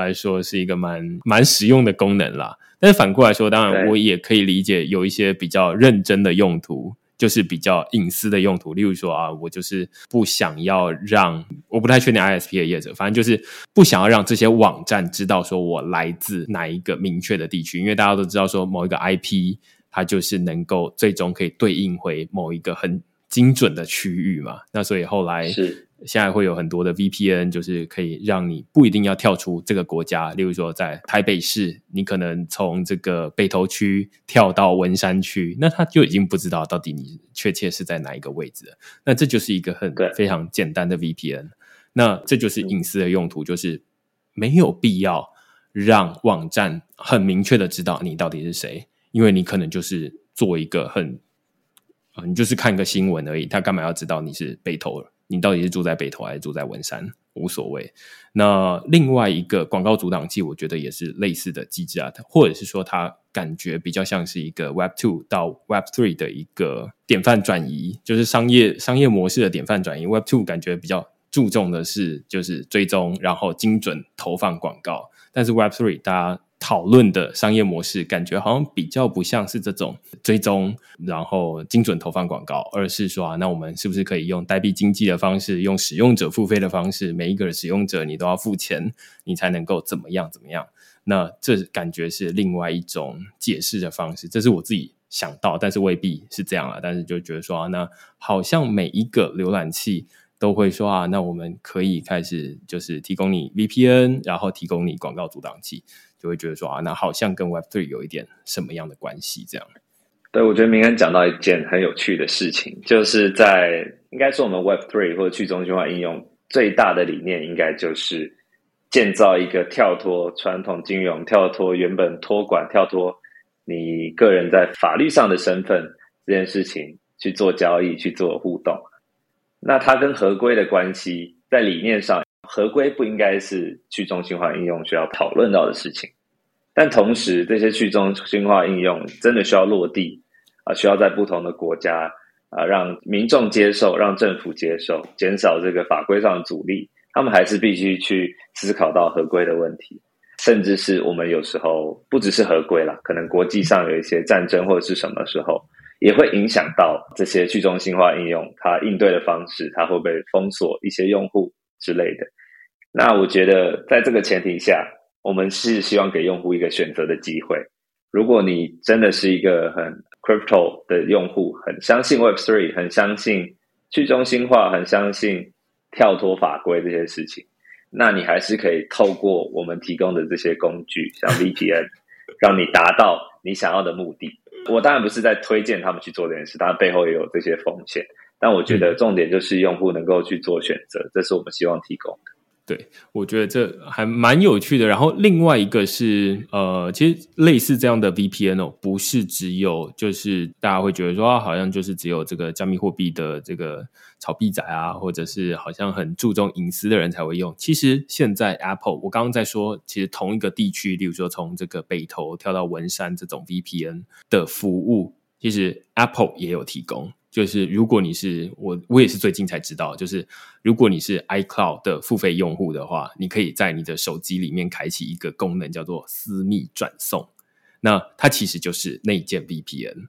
来说是一个蛮蛮实用的功能啦，但是反过来说，当然我也可以理解有一些比较认真的用途，就是比较隐私的用途。例如说啊，我就是不想要让，我不太确定 ISP 的业者，反正就是不想要让这些网站知道说我来自哪一个明确的地区，因为大家都知道说某一个 IP 它就是能够最终可以对应回某一个很精准的区域嘛。那所以后来是。现在会有很多的 VPN，就是可以让你不一定要跳出这个国家。例如说，在台北市，你可能从这个北投区跳到文山区，那他就已经不知道到底你确切是在哪一个位置了。那这就是一个很非常简单的 VPN。那这就是隐私的用途，就是没有必要让网站很明确的知道你到底是谁，因为你可能就是做一个很啊，你就是看个新闻而已，他干嘛要知道你是北投？你到底是住在北投还是住在文山，无所谓。那另外一个广告阻挡器，我觉得也是类似的机制啊，或者是说它感觉比较像是一个 Web Two 到 Web Three 的一个典范转移，就是商业商业模式的典范转移。Web Two 感觉比较注重的是就是追踪，然后精准投放广告，但是 Web Three 大家讨论的商业模式，感觉好像比较不像是这种追踪，然后精准投放广告，而是说啊，那我们是不是可以用代币经济的方式，用使用者付费的方式，每一个使用者你都要付钱，你才能够怎么样怎么样？那这感觉是另外一种解释的方式，这是我自己想到，但是未必是这样啊。但是就觉得说啊，那好像每一个浏览器。都会说啊，那我们可以开始就是提供你 VPN，然后提供你广告阻挡器，就会觉得说啊，那好像跟 Web Three 有一点什么样的关系？这样。对，我觉得明恩讲到一件很有趣的事情，就是在应该是我们 Web Three 或者去中心化应用最大的理念，应该就是建造一个跳脱传统金融、跳脱原本托管、跳脱你个人在法律上的身份这件事情去做交易、去做互动。那它跟合规的关系，在理念上，合规不应该是去中心化应用需要讨论到的事情。但同时，这些去中心化应用真的需要落地啊，需要在不同的国家啊，让民众接受，让政府接受，减少这个法规上的阻力。他们还是必须去思考到合规的问题，甚至是我们有时候不只是合规了，可能国际上有一些战争或者是什么时候。也会影响到这些去中心化应用，它应对的方式，它会被封锁一些用户之类的？那我觉得，在这个前提下，我们是希望给用户一个选择的机会。如果你真的是一个很 crypto 的用户，很相信 Web Three，很相信去中心化，很相信跳脱法规这些事情，那你还是可以透过我们提供的这些工具，像 VPN，让你达到你想要的目的。我当然不是在推荐他们去做这件事，当然背后也有这些风险。但我觉得重点就是用户能够去做选择，这是我们希望提供的。对，我觉得这还蛮有趣的。然后另外一个是，呃，其实类似这样的 VPN 哦，不是只有就是大家会觉得说，好像就是只有这个加密货币的这个炒币仔啊，或者是好像很注重隐私的人才会用。其实现在 Apple，我刚刚在说，其实同一个地区，例如说从这个北投跳到文山这种 VPN 的服务，其实 Apple 也有提供。就是如果你是我，我也是最近才知道，就是如果你是 iCloud 的付费用户的话，你可以在你的手机里面开启一个功能，叫做私密转送。那它其实就是内建 VPN。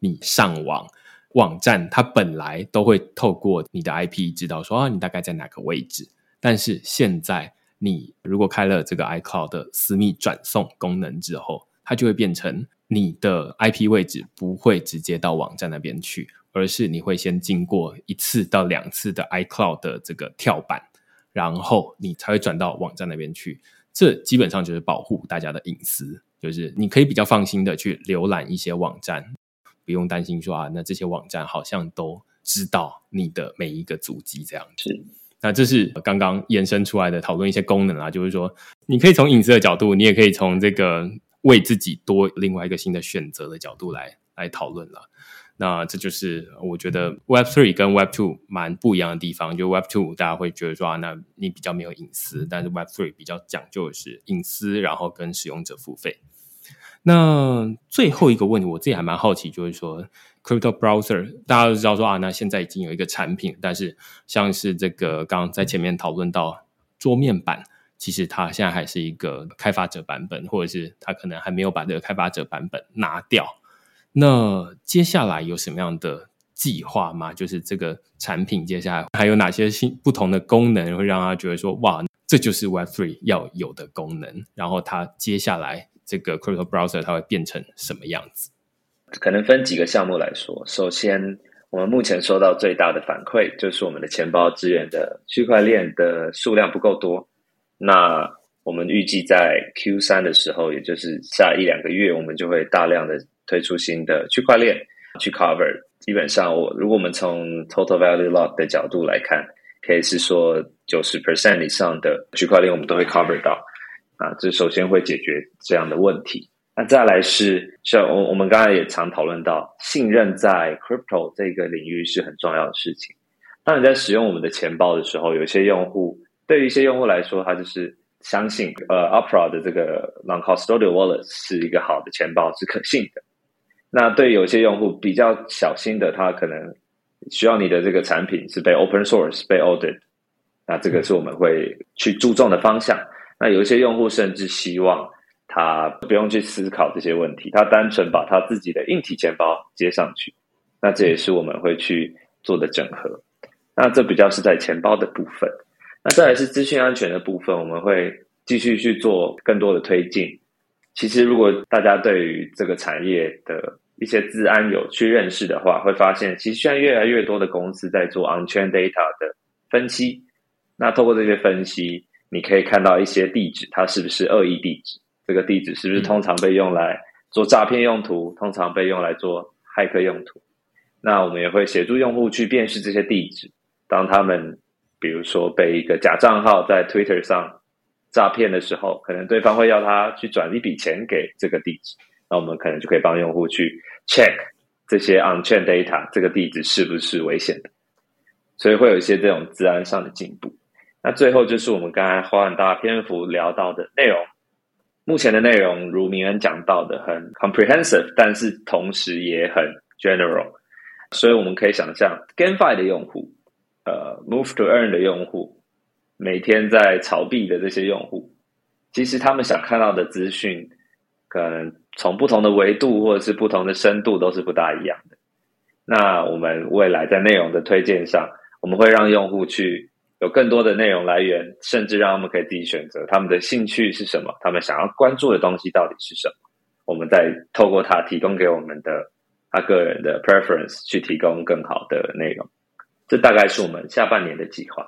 你上网网站，它本来都会透过你的 IP 知道说啊，你大概在哪个位置。但是现在你如果开了这个 iCloud 的私密转送功能之后，它就会变成你的 IP 位置不会直接到网站那边去。而是你会先经过一次到两次的 iCloud 的这个跳板，然后你才会转到网站那边去。这基本上就是保护大家的隐私，就是你可以比较放心的去浏览一些网站，不用担心说啊，那这些网站好像都知道你的每一个足迹这样子。那这是刚刚延伸出来的讨论一些功能啊，就是说你可以从隐私的角度，你也可以从这个为自己多另外一个新的选择的角度来来讨论了。那这就是我觉得 Web Three 跟 Web Two 蛮不一样的地方。就 Web Two 大家会觉得说啊，那你比较没有隐私，但是 Web Three 比较讲究的是隐私，然后跟使用者付费。那最后一个问题，我自己还蛮好奇，就是说 Crypto Browser 大家都知道说啊，那现在已经有一个产品，但是像是这个刚刚在前面讨论到桌面版，其实它现在还是一个开发者版本，或者是它可能还没有把这个开发者版本拿掉。那接下来有什么样的计划吗？就是这个产品接下来还有哪些新不同的功能，会让他觉得说哇，这就是 Web Three 要有的功能。然后它接下来这个 Crypto Browser 它会变成什么样子？可能分几个项目来说。首先，我们目前收到最大的反馈就是我们的钱包支援的区块链的数量不够多。那我们预计在 Q 三的时候，也就是下一两个月，我们就会大量的。推出新的区块链去 cover，基本上我如果我们从 total value lock 的角度来看，可以是说九十 percent 以上的区块链我们都会 cover 到啊，这首先会解决这样的问题。那再来是像我我们刚才也常讨论到，信任在 crypto 这个领域是很重要的事情。当你在使用我们的钱包的时候，有些用户对于一些用户来说，他就是相信呃 Opera 的这个 non-custodial wallet 是一个好的钱包，是可信的。那对有些用户比较小心的，他可能需要你的这个产品是被 open source 被 audit，那这个是我们会去注重的方向。那有一些用户甚至希望他不用去思考这些问题，他单纯把他自己的硬体钱包接上去。那这也是我们会去做的整合。那这比较是在钱包的部分。那再来是资讯安全的部分，我们会继续去做更多的推进。其实，如果大家对于这个产业的一些治安有去认识的话，会发现其实现在越来越多的公司在做 on-chain data 的分析。那透过这些分析，你可以看到一些地址，它是不是恶意地址？这个地址是不是通常被用来做诈骗用途？通常被用来做骇客用途？那我们也会协助用户去辨识这些地址。当他们比如说被一个假账号在 Twitter 上诈骗的时候，可能对方会要他去转一笔钱给这个地址，那我们可能就可以帮用户去 check 这些 on-chain data 这个地址是不是危险的。所以会有一些这种治安上的进步。那最后就是我们刚才花很大篇幅聊到的内容。目前的内容如明恩讲到的，很 comprehensive，但是同时也很 general。所以我们可以想象，GameFi 的用户，呃，Move to Earn 的用户，每天在炒币的这些用户，其实他们想看到的资讯，可能从不同的维度或者是不同的深度都是不大一样的。那我们未来在内容的推荐上，我们会让用户去有更多的内容来源，甚至让他们可以自己选择他们的兴趣是什么，他们想要关注的东西到底是什么，我们再透过他提供给我们的。他个人的 preference 去提供更好的内容，这大概是我们下半年的计划。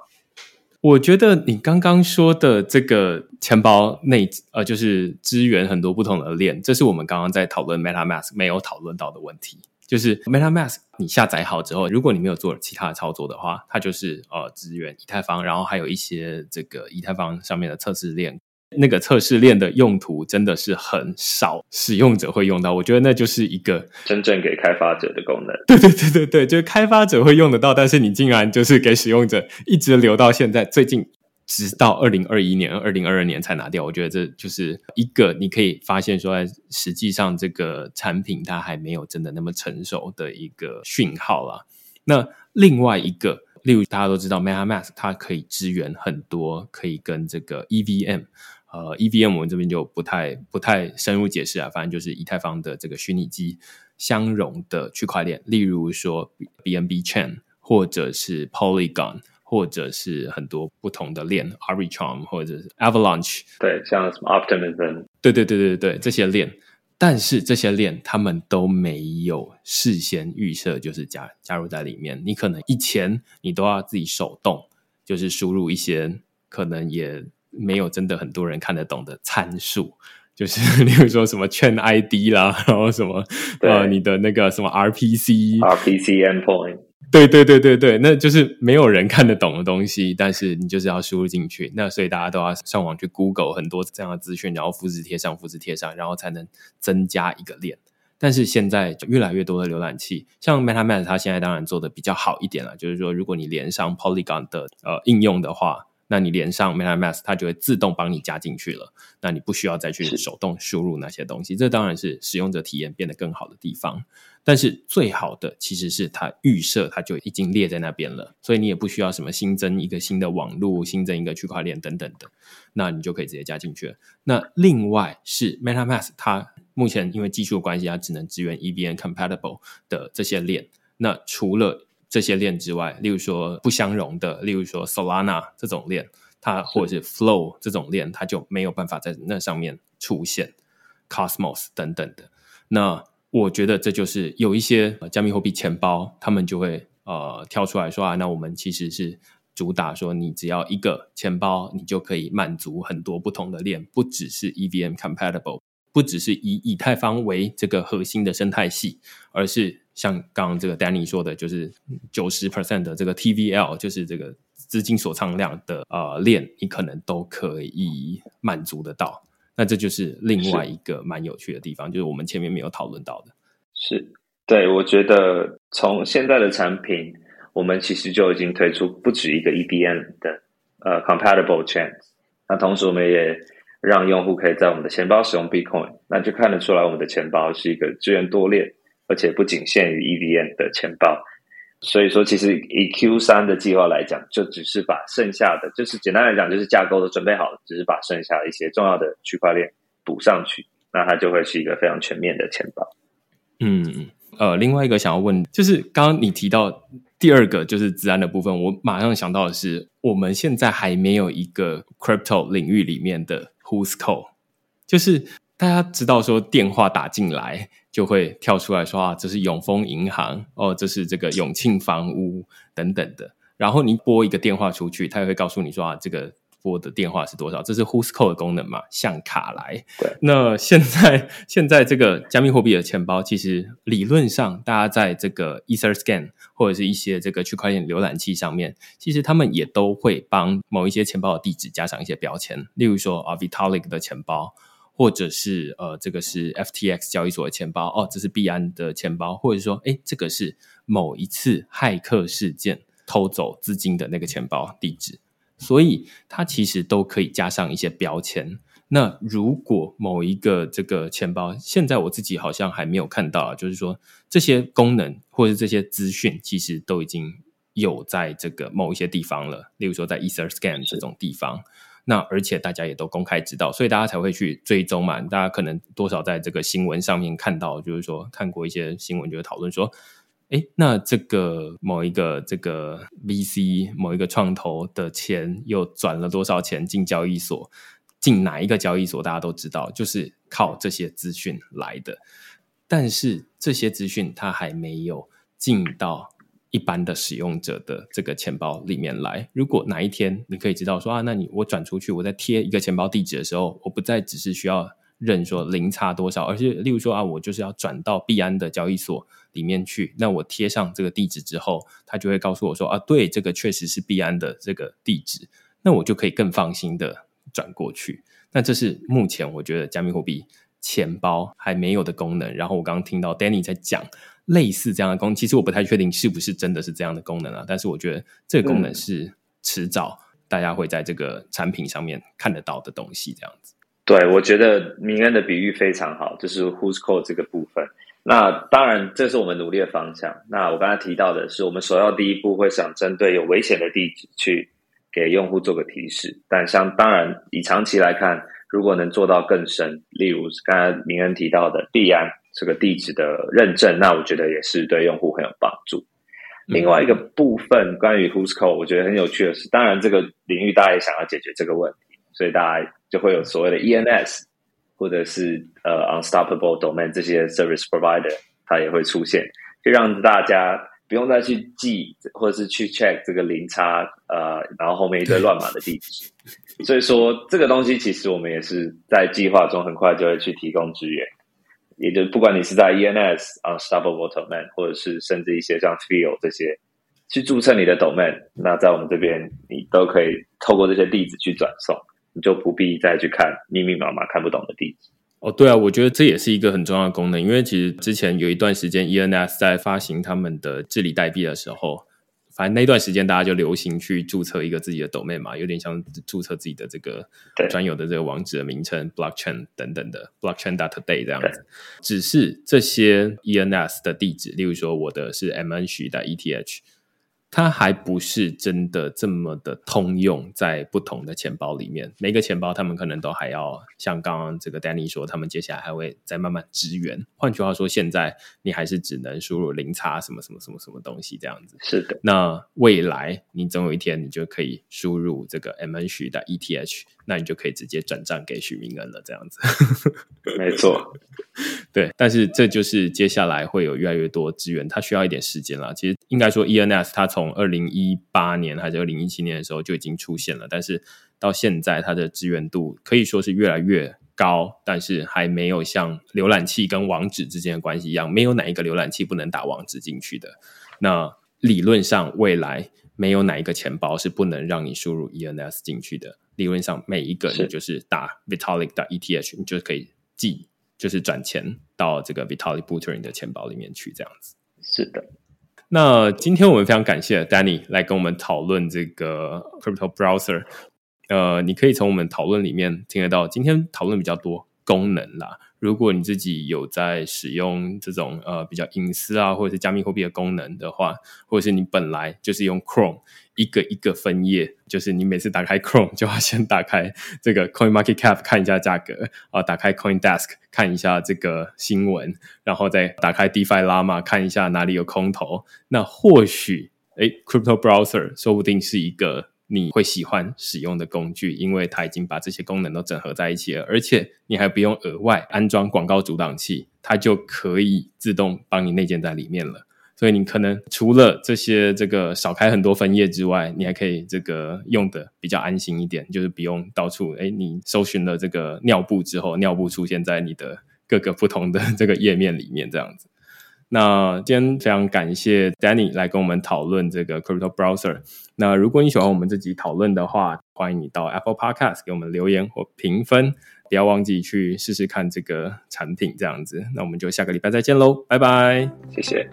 我觉得你刚刚说的这个钱包内呃，就是支援很多不同的链，这是我们刚刚在讨论 MetaMask 没有讨论到的问题。就是 MetaMask 你下载好之后，如果你没有做其他的操作的话，它就是呃支援以太坊，然后还有一些这个以太坊上面的测试链。那个测试链的用途真的是很少使用者会用到，我觉得那就是一个真正给开发者的功能。对对对对对，就是开发者会用得到，但是你竟然就是给使用者一直留到现在，最近直到二零二一年、二零二二年才拿掉。我觉得这就是一个你可以发现说，实际上这个产品它还没有真的那么成熟的一个讯号啦。那另外一个，例如大家都知道，MetaMask 它可以支援很多，可以跟这个 EVM。呃，EVM 我们这边就不太不太深入解释啊，反正就是以太坊的这个虚拟机相容的区块链，例如说 BNB Chain 或者是 Polygon，或者是很多不同的链，Arbitrum 或者是 Avalanche，对，像什么 Optimism，对对对对对，这些链，但是这些链他们都没有事先预设，就是加加入在里面，你可能以前你都要自己手动，就是输入一些可能也。没有真的很多人看得懂的参数，就是 例如说什么券 ID 啦，然后什么呃你的那个什么 RPC，RPC endpoint，对对对对对，那就是没有人看得懂的东西，但是你就是要输入进去，那所以大家都要上网去 Google 很多这样的资讯，然后复制贴上，复制贴上，然后才能增加一个链。但是现在越来越多的浏览器，像 MetaMask，它现在当然做的比较好一点了，就是说如果你连上 Polygon 的呃应用的话。那你连上 MetaMask，它就会自动帮你加进去了。那你不需要再去手动输入那些东西，这当然是使用者体验变得更好的地方。但是最好的其实是它预设，它就已经列在那边了，所以你也不需要什么新增一个新的网络、新增一个区块链等等的，那你就可以直接加进去了。那另外是 MetaMask，它目前因为技术关系，它只能支援 EVM compatible 的这些链。那除了这些链之外，例如说不相容的，例如说 Solana 这种链，它或者是 Flow 这种链，它就没有办法在那上面出现 Cosmos 等等的。那我觉得这就是有一些加密货币钱包，他们就会呃跳出来说啊，那我们其实是主打说，你只要一个钱包，你就可以满足很多不同的链，不只是 EVM compatible，不只是以以太坊为这个核心的生态系，而是。像刚刚这个 Danny 说的，就是九十 percent 的这个 TVL，就是这个资金锁仓量的呃链，你可能都可以满足得到。那这就是另外一个蛮有趣的地方，就是我们前面没有讨论到的。是，对，我觉得从现在的产品，我们其实就已经推出不止一个 EBN 的呃 compatible chains。那同时，我们也让用户可以在我们的钱包使用 Bitcoin，那就看得出来我们的钱包是一个支援多链。而且不仅限于 EVM 的钱包，所以说其实以 Q 三的计划来讲，就只是把剩下的，就是简单来讲，就是架构都准备好了，只是把剩下的一些重要的区块链补上去，那它就会是一个非常全面的钱包。嗯，呃，另外一个想要问，就是刚刚你提到第二个就是治安的部分，我马上想到的是，我们现在还没有一个 crypto 领域里面的 Who's Call，就是大家知道说电话打进来就会跳出来说啊，这是永丰银行哦，这是这个永庆房屋等等的，然后你拨一个电话出去，他也会告诉你说啊，这个。拨的电话是多少？这是 Who's Call 的功能嘛？向卡来。那现在现在这个加密货币的钱包，其实理论上，大家在这个 EtherScan 或者是一些这个区块链浏览器上面，其实他们也都会帮某一些钱包的地址加上一些标签，例如说啊，Vitalik 的钱包，或者是呃，这个是 FTX 交易所的钱包，哦，这是币安的钱包，或者说，哎，这个是某一次骇客事件偷走资金的那个钱包地址。所以它其实都可以加上一些标签。那如果某一个这个钱包，现在我自己好像还没有看到，就是说这些功能或者这些资讯，其实都已经有在这个某一些地方了。例如说在 EtherScan 这种地方，那而且大家也都公开知道，所以大家才会去追踪嘛。大家可能多少在这个新闻上面看到，就是说看过一些新闻，就会讨论说。哎，那这个某一个这个 VC 某一个创投的钱又转了多少钱进交易所？进哪一个交易所？大家都知道，就是靠这些资讯来的。但是这些资讯它还没有进到一般的使用者的这个钱包里面来。如果哪一天你可以知道说啊，那你我转出去，我在贴一个钱包地址的时候，我不再只是需要。认说零差多少，而是例如说啊，我就是要转到币安的交易所里面去，那我贴上这个地址之后，他就会告诉我说啊，对，这个确实是币安的这个地址，那我就可以更放心的转过去。那这是目前我觉得加密货币钱包还没有的功能。然后我刚刚听到 Danny 在讲类似这样的功能，其实我不太确定是不是真的是这样的功能啊，但是我觉得这个功能是迟早大家会在这个产品上面看得到的东西，这样子。对，我觉得明恩的比喻非常好，就是 Who's Call 这个部分。那当然，这是我们努力的方向。那我刚才提到的是，我们首要第一步会想针对有危险的地址去给用户做个提示。但像当然，以长期来看，如果能做到更深，例如刚才明恩提到的币安这个地址的认证，那我觉得也是对用户很有帮助。另外一个部分关于 Who's Call，我觉得很有趣的是，当然这个领域大家也想要解决这个问题，所以大家。就会有所谓的 ENS，或者是呃 Unstoppable Domain 这些 Service Provider，它也会出现，就让大家不用再去记，或者是去 check 这个零差呃，然后后面一堆乱码的地址。所以说，这个东西其实我们也是在计划中，很快就会去提供支援。也就不管你是在 ENS Unstoppable Domain，或者是甚至一些像 Feel 这些去注册你的 Domain，那在我们这边你都可以透过这些地址去转送。你就不必再去看密密麻麻看不懂的地址哦。对啊，我觉得这也是一个很重要的功能，因为其实之前有一段时间，ENS 在发行他们的治理代币的时候，反正那段时间大家就流行去注册一个自己的 domain 嘛，有点像注册自己的这个专有的这个网址的名称，blockchain 等等的 blockchain dot today 这样子。只是这些 ENS 的地址，例如说我的是 MN 徐的 ETH。它还不是真的这么的通用，在不同的钱包里面，每个钱包他们可能都还要像刚刚这个 Danny 说，他们接下来还会再慢慢支援。换句话说，现在你还是只能输入零差什么什么什么什么东西这样子。是的，那未来你总有一天你就可以输入这个 MN 许的 ETH，那你就可以直接转账给许明恩了，这样子。没错，对，但是这就是接下来会有越来越多资源，它需要一点时间了。其实应该说，ENS 它从从二零一八年还是二零一七年的时候就已经出现了，但是到现在它的支援度可以说是越来越高，但是还没有像浏览器跟网址之间的关系一样，没有哪一个浏览器不能打网址进去的。那理论上未来没有哪一个钱包是不能让你输入 ENS 进去的。理论上每一个你就是打 Vitalik 的 ETH，你就可以寄就是转钱到这个 Vitalik Buterin 的钱包里面去，这样子。是的。那今天我们非常感谢 Danny 来跟我们讨论这个 Crypto Browser。呃，你可以从我们讨论里面听得到，今天讨论比较多功能啦。如果你自己有在使用这种呃比较隐私啊，或者是加密货币的功能的话，或者是你本来就是用 Chrome 一个一个分页，就是你每次打开 Chrome 就要先打开这个 Coin Market Cap 看一下价格啊，打开 Coin Desk 看一下这个新闻，然后再打开 DeFi Llama 看一下哪里有空头，那或许哎 Crypto Browser 说不定是一个。你会喜欢使用的工具，因为它已经把这些功能都整合在一起了，而且你还不用额外安装广告阻挡器，它就可以自动帮你内建在里面了。所以你可能除了这些这个少开很多分页之外，你还可以这个用的比较安心一点，就是不用到处哎，你搜寻了这个尿布之后，尿布出现在你的各个不同的这个页面里面这样子。那今天非常感谢 Danny 来跟我们讨论这个 Crypto Browser。那如果你喜欢我们这集讨论的话，欢迎你到 Apple Podcast 给我们留言或评分，不要忘记去试试看这个产品这样子。那我们就下个礼拜再见喽，拜拜，谢谢。